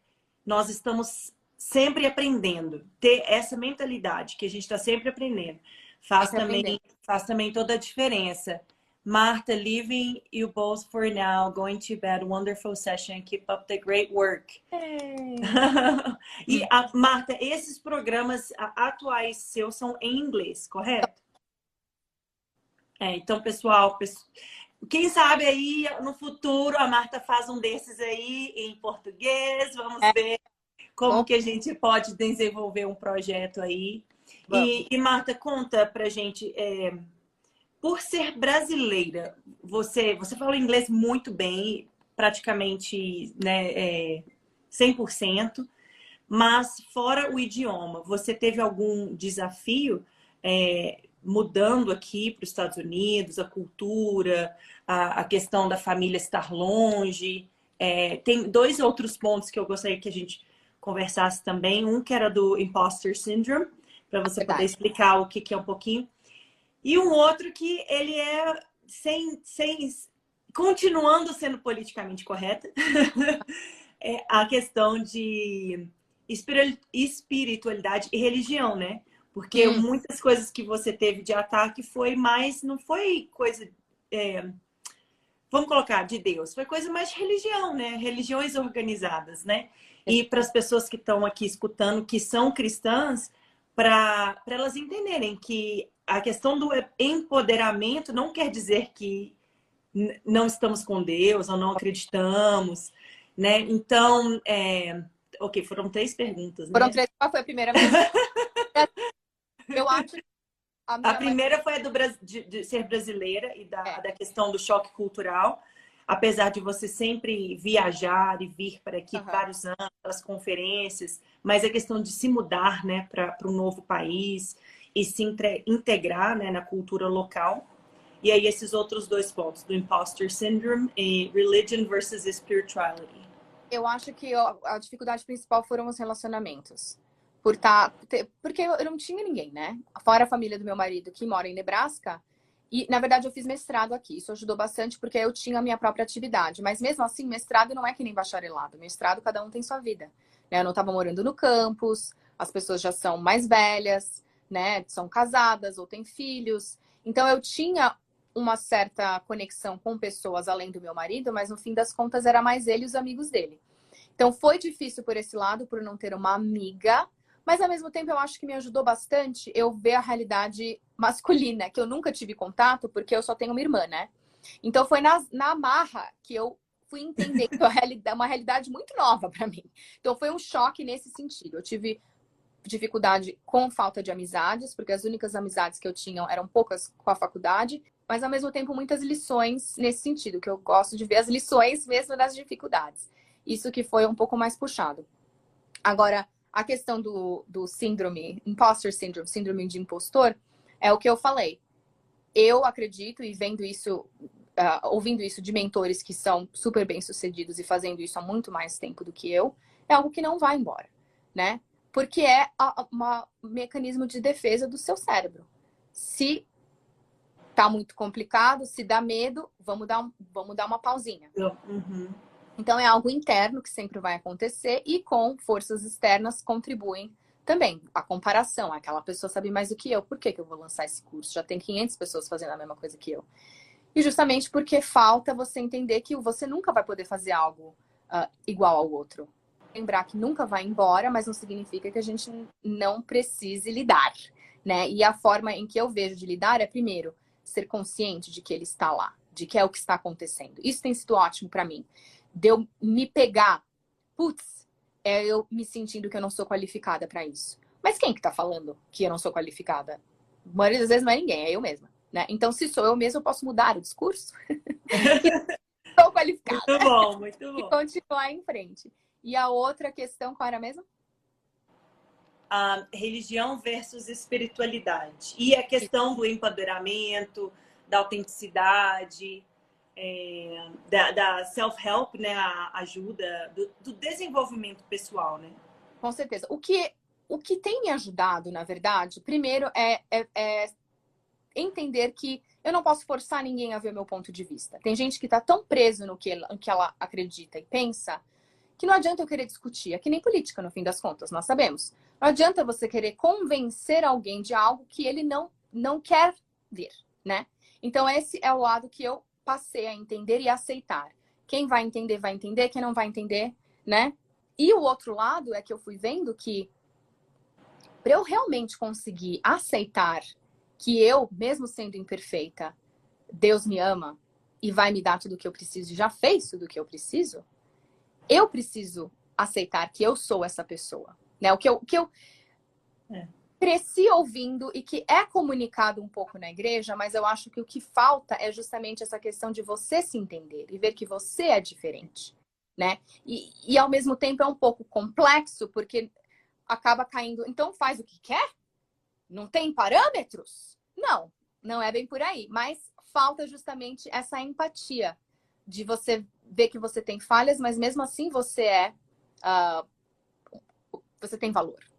nós estamos sempre aprendendo. Ter essa mentalidade que a gente está sempre aprendendo. Faz também, faz também toda a diferença. Martha, leaving you both for now, going to bed. Wonderful session. Keep up the great work. Hey. e, a, Marta, esses programas atuais seus são em inglês, correto? É, então, pessoal, quem sabe aí no futuro a Marta faz um desses aí em português. Vamos é. ver como que a gente pode desenvolver um projeto aí. E, e, Marta, conta pra gente. É, por ser brasileira, você, você fala inglês muito bem, praticamente né, é, 100%, mas fora o idioma, você teve algum desafio é, mudando aqui para os Estados Unidos, a cultura, a, a, questão da família estar longe? É, tem dois outros pontos que eu gostaria que a gente conversasse também. Um que era do imposter syndrome, para você Verdade. poder explicar o que, que é um pouquinho. E um outro que ele é sem, sem continuando sendo politicamente correta, é a questão de espiritualidade e religião, né? Porque hum. muitas coisas que você teve de ataque foi mais, não foi coisa, é, vamos colocar, de Deus, foi coisa mais de religião, né? Religiões organizadas, né? E para as pessoas que estão aqui escutando, que são cristãs, para elas entenderem que a questão do empoderamento não quer dizer que não estamos com Deus ou não acreditamos, né? Então, é... ok, foram três perguntas. Foram né? três. Qual foi a primeira? Eu acho. A, a primeira mãe... foi a do, de, de, ser brasileira e da, é. da questão do choque cultural. Apesar de você sempre viajar e vir para aqui uhum. vários anos, as conferências, mas a questão de se mudar né, para um novo país, e se integrar né, na cultura local. E aí esses outros dois pontos, do imposter syndrome e religion versus spirituality. Eu acho que a dificuldade principal foram os relacionamentos. Por tá, porque eu não tinha ninguém, né? Fora a família do meu marido que mora em Nebraska, e, na verdade, eu fiz mestrado aqui. Isso ajudou bastante porque eu tinha a minha própria atividade. Mas mesmo assim, mestrado não é que nem bacharelado. Mestrado, cada um tem sua vida. Né? Eu não estava morando no campus, as pessoas já são mais velhas, né? São casadas ou têm filhos. Então eu tinha uma certa conexão com pessoas além do meu marido, mas no fim das contas era mais ele e os amigos dele. Então foi difícil por esse lado, por não ter uma amiga mas ao mesmo tempo eu acho que me ajudou bastante eu ver a realidade masculina, que eu nunca tive contato, porque eu só tenho uma irmã, né? Então foi na, na marra que eu fui entender que é uma realidade muito nova para mim. Então foi um choque nesse sentido. Eu tive dificuldade com falta de amizades, porque as únicas amizades que eu tinha eram poucas com a faculdade, mas ao mesmo tempo muitas lições nesse sentido, que eu gosto de ver as lições mesmo das dificuldades. Isso que foi um pouco mais puxado. Agora, a questão do, do síndrome, imposter syndrome, síndrome de impostor, é o que eu falei. Eu acredito e vendo isso, uh, ouvindo isso de mentores que são super bem sucedidos e fazendo isso há muito mais tempo do que eu, é algo que não vai embora, né? Porque é um mecanismo de defesa do seu cérebro. Se tá muito complicado, se dá medo, vamos dar, um, vamos dar uma pausinha. Uhum. Então é algo interno que sempre vai acontecer e com forças externas contribuem também. A comparação, aquela pessoa sabe mais do que eu, por que, que eu vou lançar esse curso? Já tem 500 pessoas fazendo a mesma coisa que eu. E justamente porque falta você entender que você nunca vai poder fazer algo uh, igual ao outro. Lembrar que nunca vai embora, mas não significa que a gente não precise lidar, né? E a forma em que eu vejo de lidar é, primeiro, ser consciente de que ele está lá, de que é o que está acontecendo. Isso tem sido ótimo para mim de eu me pegar, putz, é eu me sentindo que eu não sou qualificada para isso. Mas quem que tá falando que eu não sou qualificada? A maioria das vezes não é ninguém, é eu mesma. Né? Então, se sou eu mesma, eu posso mudar o discurso. Estou qualificada. Muito bom, muito bom. E continuar em frente. E a outra questão, qual era mesmo? A religião versus espiritualidade. E a questão do empoderamento, da autenticidade é, da, da self-help, né? A ajuda, do, do, desenvolvimento pessoal, né? Com certeza. O que, o que tem me ajudado, na verdade, primeiro é, é, é entender que eu não posso forçar ninguém a ver o meu ponto de vista. Tem gente que está tão preso no que, no que ela acredita e pensa que não adianta eu querer discutir. É que nem política, no fim das contas, nós sabemos. Não adianta você querer convencer alguém de algo que ele não, não quer ver, né? Então, esse é o lado que eu passei a entender e aceitar. Quem vai entender, vai entender, quem não vai entender, né? E o outro lado é que eu fui vendo que para eu realmente conseguir aceitar que eu, mesmo sendo imperfeita, Deus me ama e vai me dar tudo o que eu preciso e já fez tudo o que eu preciso, eu preciso aceitar que eu sou essa pessoa, né? O que eu, o que eu é cresci ouvindo e que é comunicado um pouco na igreja, mas eu acho que o que falta é justamente essa questão de você se entender e ver que você é diferente, né? E, e ao mesmo tempo é um pouco complexo, porque acaba caindo. Então faz o que quer? Não tem parâmetros? Não, não é bem por aí. Mas falta justamente essa empatia de você ver que você tem falhas, mas mesmo assim você é. Uh, você tem valor.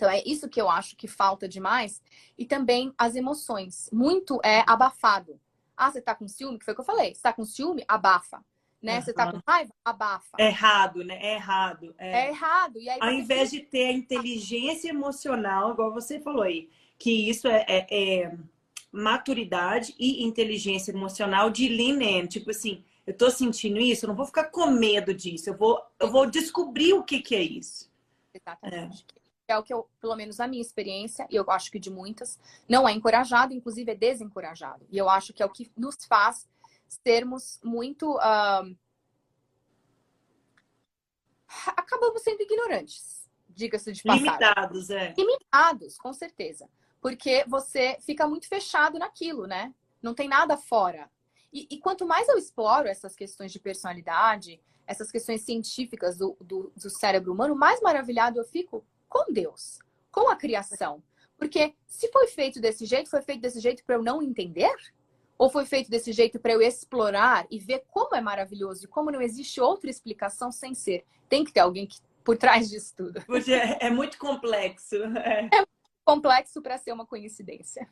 Então é isso que eu acho que falta demais. E também as emoções. Muito é abafado. Ah, você tá com ciúme? Que foi o que eu falei. Você tá com ciúme? Abafa. Né? Uhum. Você tá com raiva? Abafa. É errado, né? É errado. É, é errado. E aí Ao invés de ter a inteligência emocional, igual você falou aí, que isso é, é, é maturidade e inteligência emocional de lean. Tipo assim, eu tô sentindo isso, eu não vou ficar com medo disso. Eu vou, eu vou descobrir o que, que é isso. Exatamente. É é o que eu, pelo menos na minha experiência, e eu acho que de muitas, não é encorajado, inclusive é desencorajado. E eu acho que é o que nos faz sermos muito. Uh... Acabamos sendo ignorantes, diga-se de passagem. Limitados, é. Limitados, com certeza. Porque você fica muito fechado naquilo, né? Não tem nada fora. E, e quanto mais eu exploro essas questões de personalidade, essas questões científicas do, do, do cérebro humano, mais maravilhado eu fico com Deus, com a criação. Porque se foi feito desse jeito, foi feito desse jeito para eu não entender? Ou foi feito desse jeito para eu explorar e ver como é maravilhoso e como não existe outra explicação sem ser? Tem que ter alguém que, por trás disso tudo. É, é muito complexo. É, é complexo para ser uma coincidência.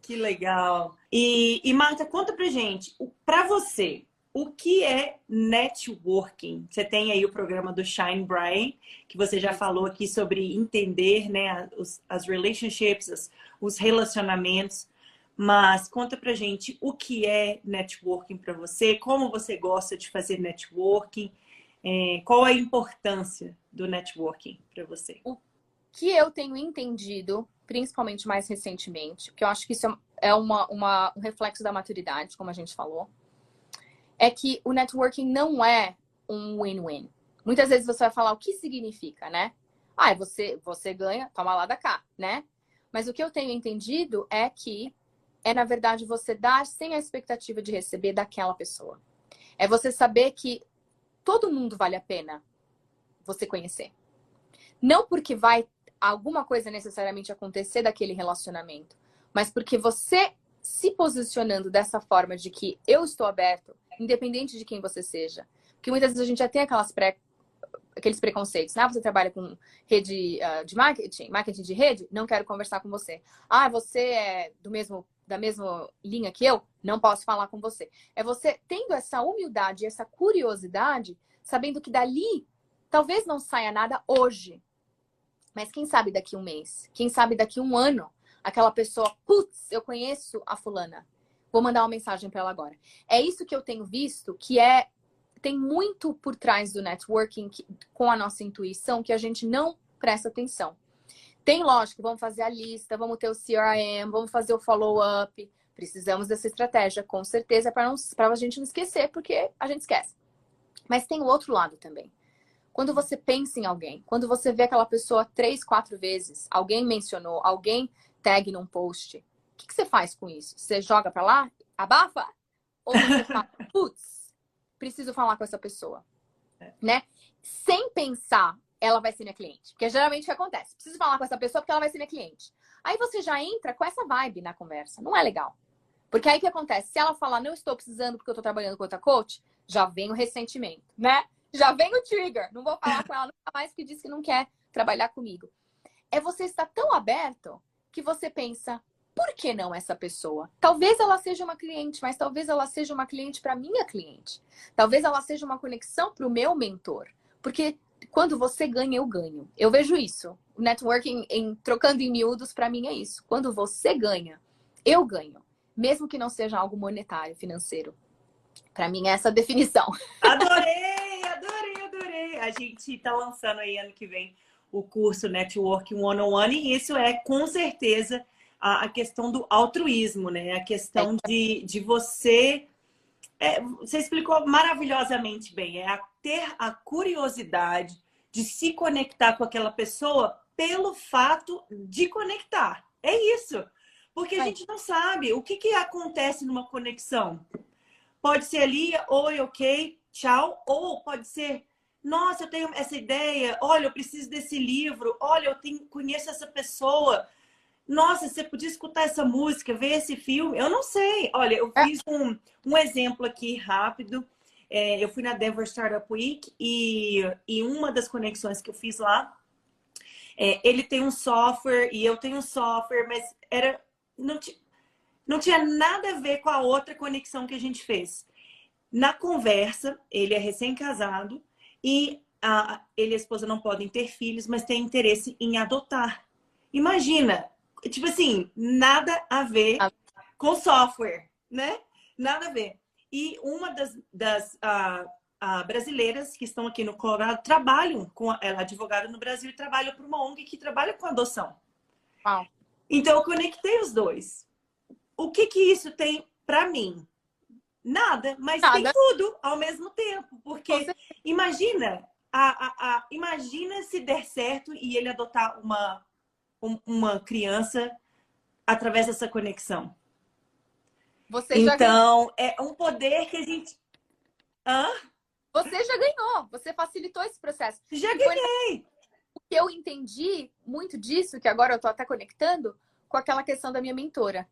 Que legal. E, e Marta, conta pra gente, para você, o que é networking? Você tem aí o programa do Shine Bright, que você já falou aqui sobre entender né, os, as relationships, as, os relacionamentos. Mas conta pra gente o que é networking para você, como você gosta de fazer networking, é, qual a importância do networking para você? O que eu tenho entendido, principalmente mais recentemente, que eu acho que isso é uma, uma, um reflexo da maturidade, como a gente falou, é que o networking não é um win-win. Muitas vezes você vai falar o que significa, né? Ah, você, você ganha, toma lá da cá, né? Mas o que eu tenho entendido é que é, na verdade, você dar sem a expectativa de receber daquela pessoa. É você saber que todo mundo vale a pena você conhecer. Não porque vai alguma coisa necessariamente acontecer daquele relacionamento, mas porque você se posicionando dessa forma de que eu estou aberto, independente de quem você seja. Porque muitas vezes a gente já tem aquelas pré, aqueles preconceitos. Né? Ah, você trabalha com rede uh, de marketing, marketing de rede, não quero conversar com você. Ah, você é do mesmo da mesma linha que eu, não posso falar com você. É você tendo essa humildade, essa curiosidade, sabendo que dali talvez não saia nada hoje, mas quem sabe daqui um mês, quem sabe daqui um ano, aquela pessoa, putz, eu conheço a fulana, Vou mandar uma mensagem para ela agora. É isso que eu tenho visto, que é tem muito por trás do networking que, com a nossa intuição que a gente não presta atenção. Tem, lógico, vamos fazer a lista, vamos ter o CRM, vamos fazer o follow-up. Precisamos dessa estratégia, com certeza, para a gente não esquecer, porque a gente esquece. Mas tem o outro lado também. Quando você pensa em alguém, quando você vê aquela pessoa três, quatro vezes, alguém mencionou, alguém tag num post, o que, que você faz com isso? Você joga para lá? Abafa? Ou você fala, putz, preciso falar com essa pessoa. É. Né? Sem pensar, ela vai ser minha cliente. Porque geralmente o que acontece. Preciso falar com essa pessoa porque ela vai ser minha cliente. Aí você já entra com essa vibe na conversa. Não é legal. Porque aí o que acontece? Se ela falar, não estou precisando porque eu estou trabalhando com outra coach, já vem o ressentimento, né? Já vem o trigger. Não vou falar com ela nunca mais que diz que não quer trabalhar comigo. É você estar tão aberto que você pensa, por que não essa pessoa? Talvez ela seja uma cliente, mas talvez ela seja uma cliente para minha cliente. Talvez ela seja uma conexão para o meu mentor. Porque quando você ganha, eu ganho. Eu vejo isso. Networking, em, trocando em miúdos, para mim é isso. Quando você ganha, eu ganho. Mesmo que não seja algo monetário, financeiro. Para mim é essa definição. Adorei, adorei, adorei. A gente está lançando aí ano que vem o curso Networking One on One e isso é com certeza a, a questão do altruísmo, né? A questão é. de, de você. É, você explicou maravilhosamente bem. É a ter a curiosidade de se conectar com aquela pessoa pelo fato de conectar. É isso. Porque a gente não sabe o que, que acontece numa conexão. Pode ser ali, oi, ok, tchau. Ou pode ser, nossa, eu tenho essa ideia, olha, eu preciso desse livro, olha, eu tenho, conheço essa pessoa, nossa, você podia escutar essa música, ver esse filme. Eu não sei. Olha, eu é. fiz um, um exemplo aqui rápido. É, eu fui na Denver Startup Week e, e uma das conexões que eu fiz lá, é, ele tem um software e eu tenho um software, mas era não, não tinha nada a ver com a outra conexão que a gente fez. Na conversa, ele é recém-casado e a, ele e a esposa não podem ter filhos, mas tem interesse em adotar. Imagina, tipo assim, nada a ver com software, né? Nada a ver. E uma das, das uh, uh, brasileiras que estão aqui no Colorado trabalham com ela é advogada no Brasil e trabalha para uma ONG que trabalha com adoção. Uau. Então eu conectei os dois. O que que isso tem para mim? Nada, mas Nada. tem tudo ao mesmo tempo, porque imagina, a, a, a, imagina se der certo e ele adotar uma uma criança através dessa conexão. Você então, é um poder que a gente. Hã? Você já ganhou, você facilitou esse processo. Já ganhei! O que eu entendi muito disso, que agora eu tô até conectando, com aquela questão da minha mentora.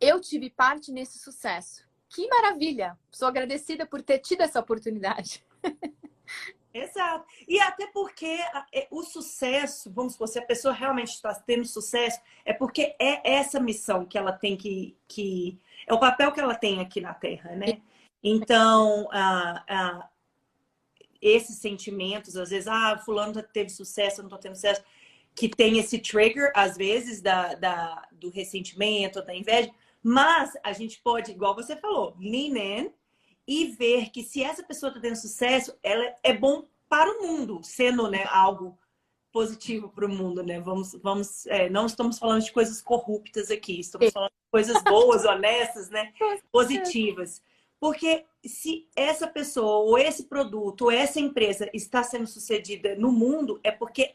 eu tive parte nesse sucesso. Que maravilha! Sou agradecida por ter tido essa oportunidade. Exato. E até porque é, o sucesso, vamos supor, se a pessoa realmente está tendo sucesso, é porque é essa missão que ela tem que. que é o papel que ela tem aqui na Terra, né? Então, ah, ah, esses sentimentos, às vezes, ah, fulano teve sucesso, eu não estou tendo sucesso, que tem esse trigger, às vezes, da, da, do ressentimento, da inveja, mas a gente pode, igual você falou, lean in e ver que se essa pessoa está tendo sucesso, ela é bom para o mundo, sendo né, algo positivo para o mundo, né? Vamos, vamos, é, não estamos falando de coisas corruptas aqui, estamos falando de coisas boas, honestas, né? Positivas. Porque se essa pessoa, ou esse produto, ou essa empresa está sendo sucedida no mundo, é porque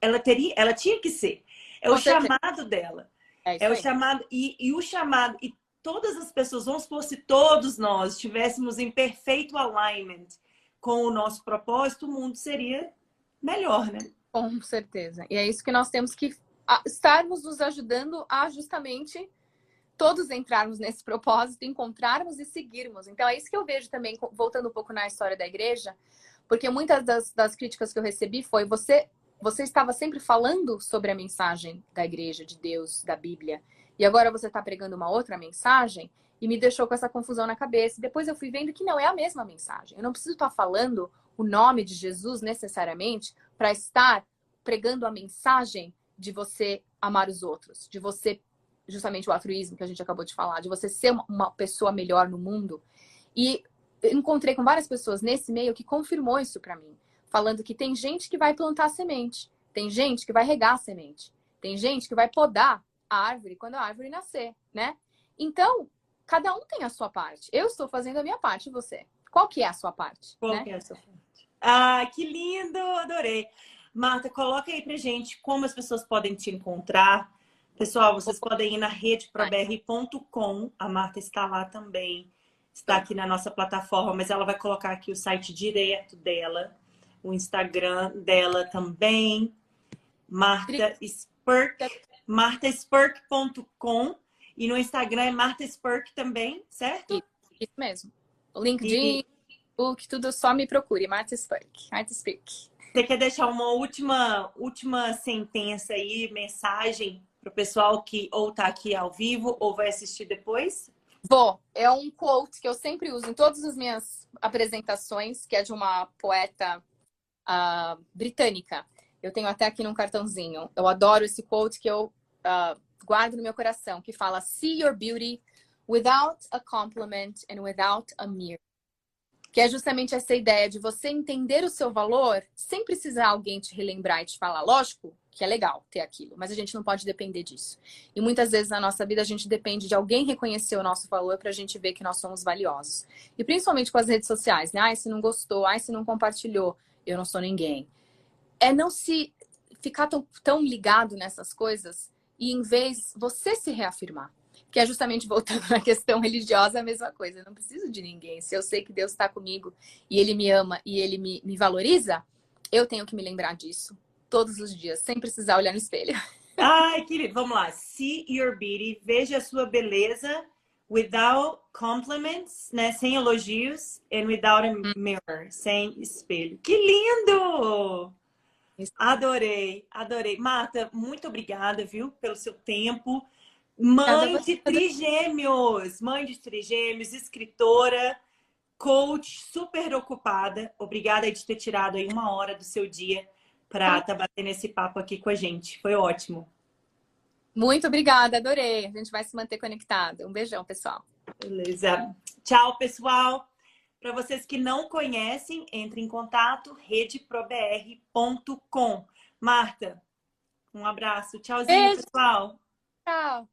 ela teria, ela tinha que ser. É Com o certeza. chamado dela. É, é o chamado, e, e o chamado, e todas as pessoas, vamos supor, se todos nós estivéssemos em perfeito alignment com o nosso propósito, o mundo seria melhor, né? Com certeza. E é isso que nós temos que estarmos nos ajudando a justamente todos entrarmos nesse propósito, encontrarmos e seguirmos. Então é isso que eu vejo também, voltando um pouco na história da igreja, porque muitas das, das críticas que eu recebi foi você você estava sempre falando sobre a mensagem da igreja, de Deus, da Bíblia, e agora você está pregando uma outra mensagem e me deixou com essa confusão na cabeça. Depois eu fui vendo que não é a mesma mensagem. Eu não preciso estar tá falando o nome de Jesus necessariamente para estar pregando a mensagem de você amar os outros, de você justamente o altruísmo que a gente acabou de falar, de você ser uma pessoa melhor no mundo. E encontrei com várias pessoas nesse meio que confirmou isso para mim falando que tem gente que vai plantar semente, tem gente que vai regar semente, tem gente que vai podar a árvore quando a árvore nascer, né? Então, cada um tem a sua parte. Eu estou fazendo a minha parte, você? Qual que é a sua parte? Qual né? que é a sua parte? Ah, que lindo! Adorei. Marta, coloca aí pra gente como as pessoas podem te encontrar. Pessoal, vocês podem ir na redeprobr.com. A Marta está lá também. Está aqui na nossa plataforma, mas ela vai colocar aqui o site direto dela o Instagram dela também, Marta Spurk, martaspurk.com e no Instagram é Marta Spurk também, certo? Isso, isso mesmo. O LinkedIn, Facebook, tudo só me procure, Marta Spurk. Marta Spurk. Você quer deixar uma última, última sentença aí, mensagem para o pessoal que ou está aqui ao vivo ou vai assistir depois? Vou. É um quote que eu sempre uso em todas as minhas apresentações, que é de uma poeta uh, britânica. Eu tenho até aqui num cartãozinho. Eu adoro esse quote que eu uh, guardo no meu coração, que fala: See your beauty without a compliment and without a mirror. Que é justamente essa ideia de você entender o seu valor sem precisar alguém te relembrar e te falar. Lógico que é legal ter aquilo, mas a gente não pode depender disso. E muitas vezes na nossa vida a gente depende de alguém reconhecer o nosso valor para a gente ver que nós somos valiosos. E principalmente com as redes sociais, né? Ai, se não gostou, ai, se não compartilhou eu não sou ninguém. É não se ficar tão, tão ligado nessas coisas e em vez você se reafirmar. Que é justamente voltando na questão religiosa a mesma coisa. Eu não preciso de ninguém. Se eu sei que Deus está comigo e Ele me ama e Ele me, me valoriza, eu tenho que me lembrar disso todos os dias, sem precisar olhar no espelho. Ai, querido, vamos lá. See your beauty, veja a sua beleza without compliments, né? Sem elogios, and without a hum. mirror, sem espelho. Que lindo! Adorei, adorei. Marta, muito obrigada, viu, pelo seu tempo. Mãe de trigêmeos, mãe de trigêmeos, escritora, coach, super ocupada. Obrigada de ter tirado aí uma hora do seu dia para estar tá batendo esse papo aqui com a gente. Foi ótimo. Muito obrigada, adorei. A gente vai se manter conectado. Um beijão, pessoal. Beleza. Tchau, pessoal. Para vocês que não conhecem, entre em contato redeprobr.com. Marta, um abraço. Tchauzinho, Beijo. pessoal. Tchau.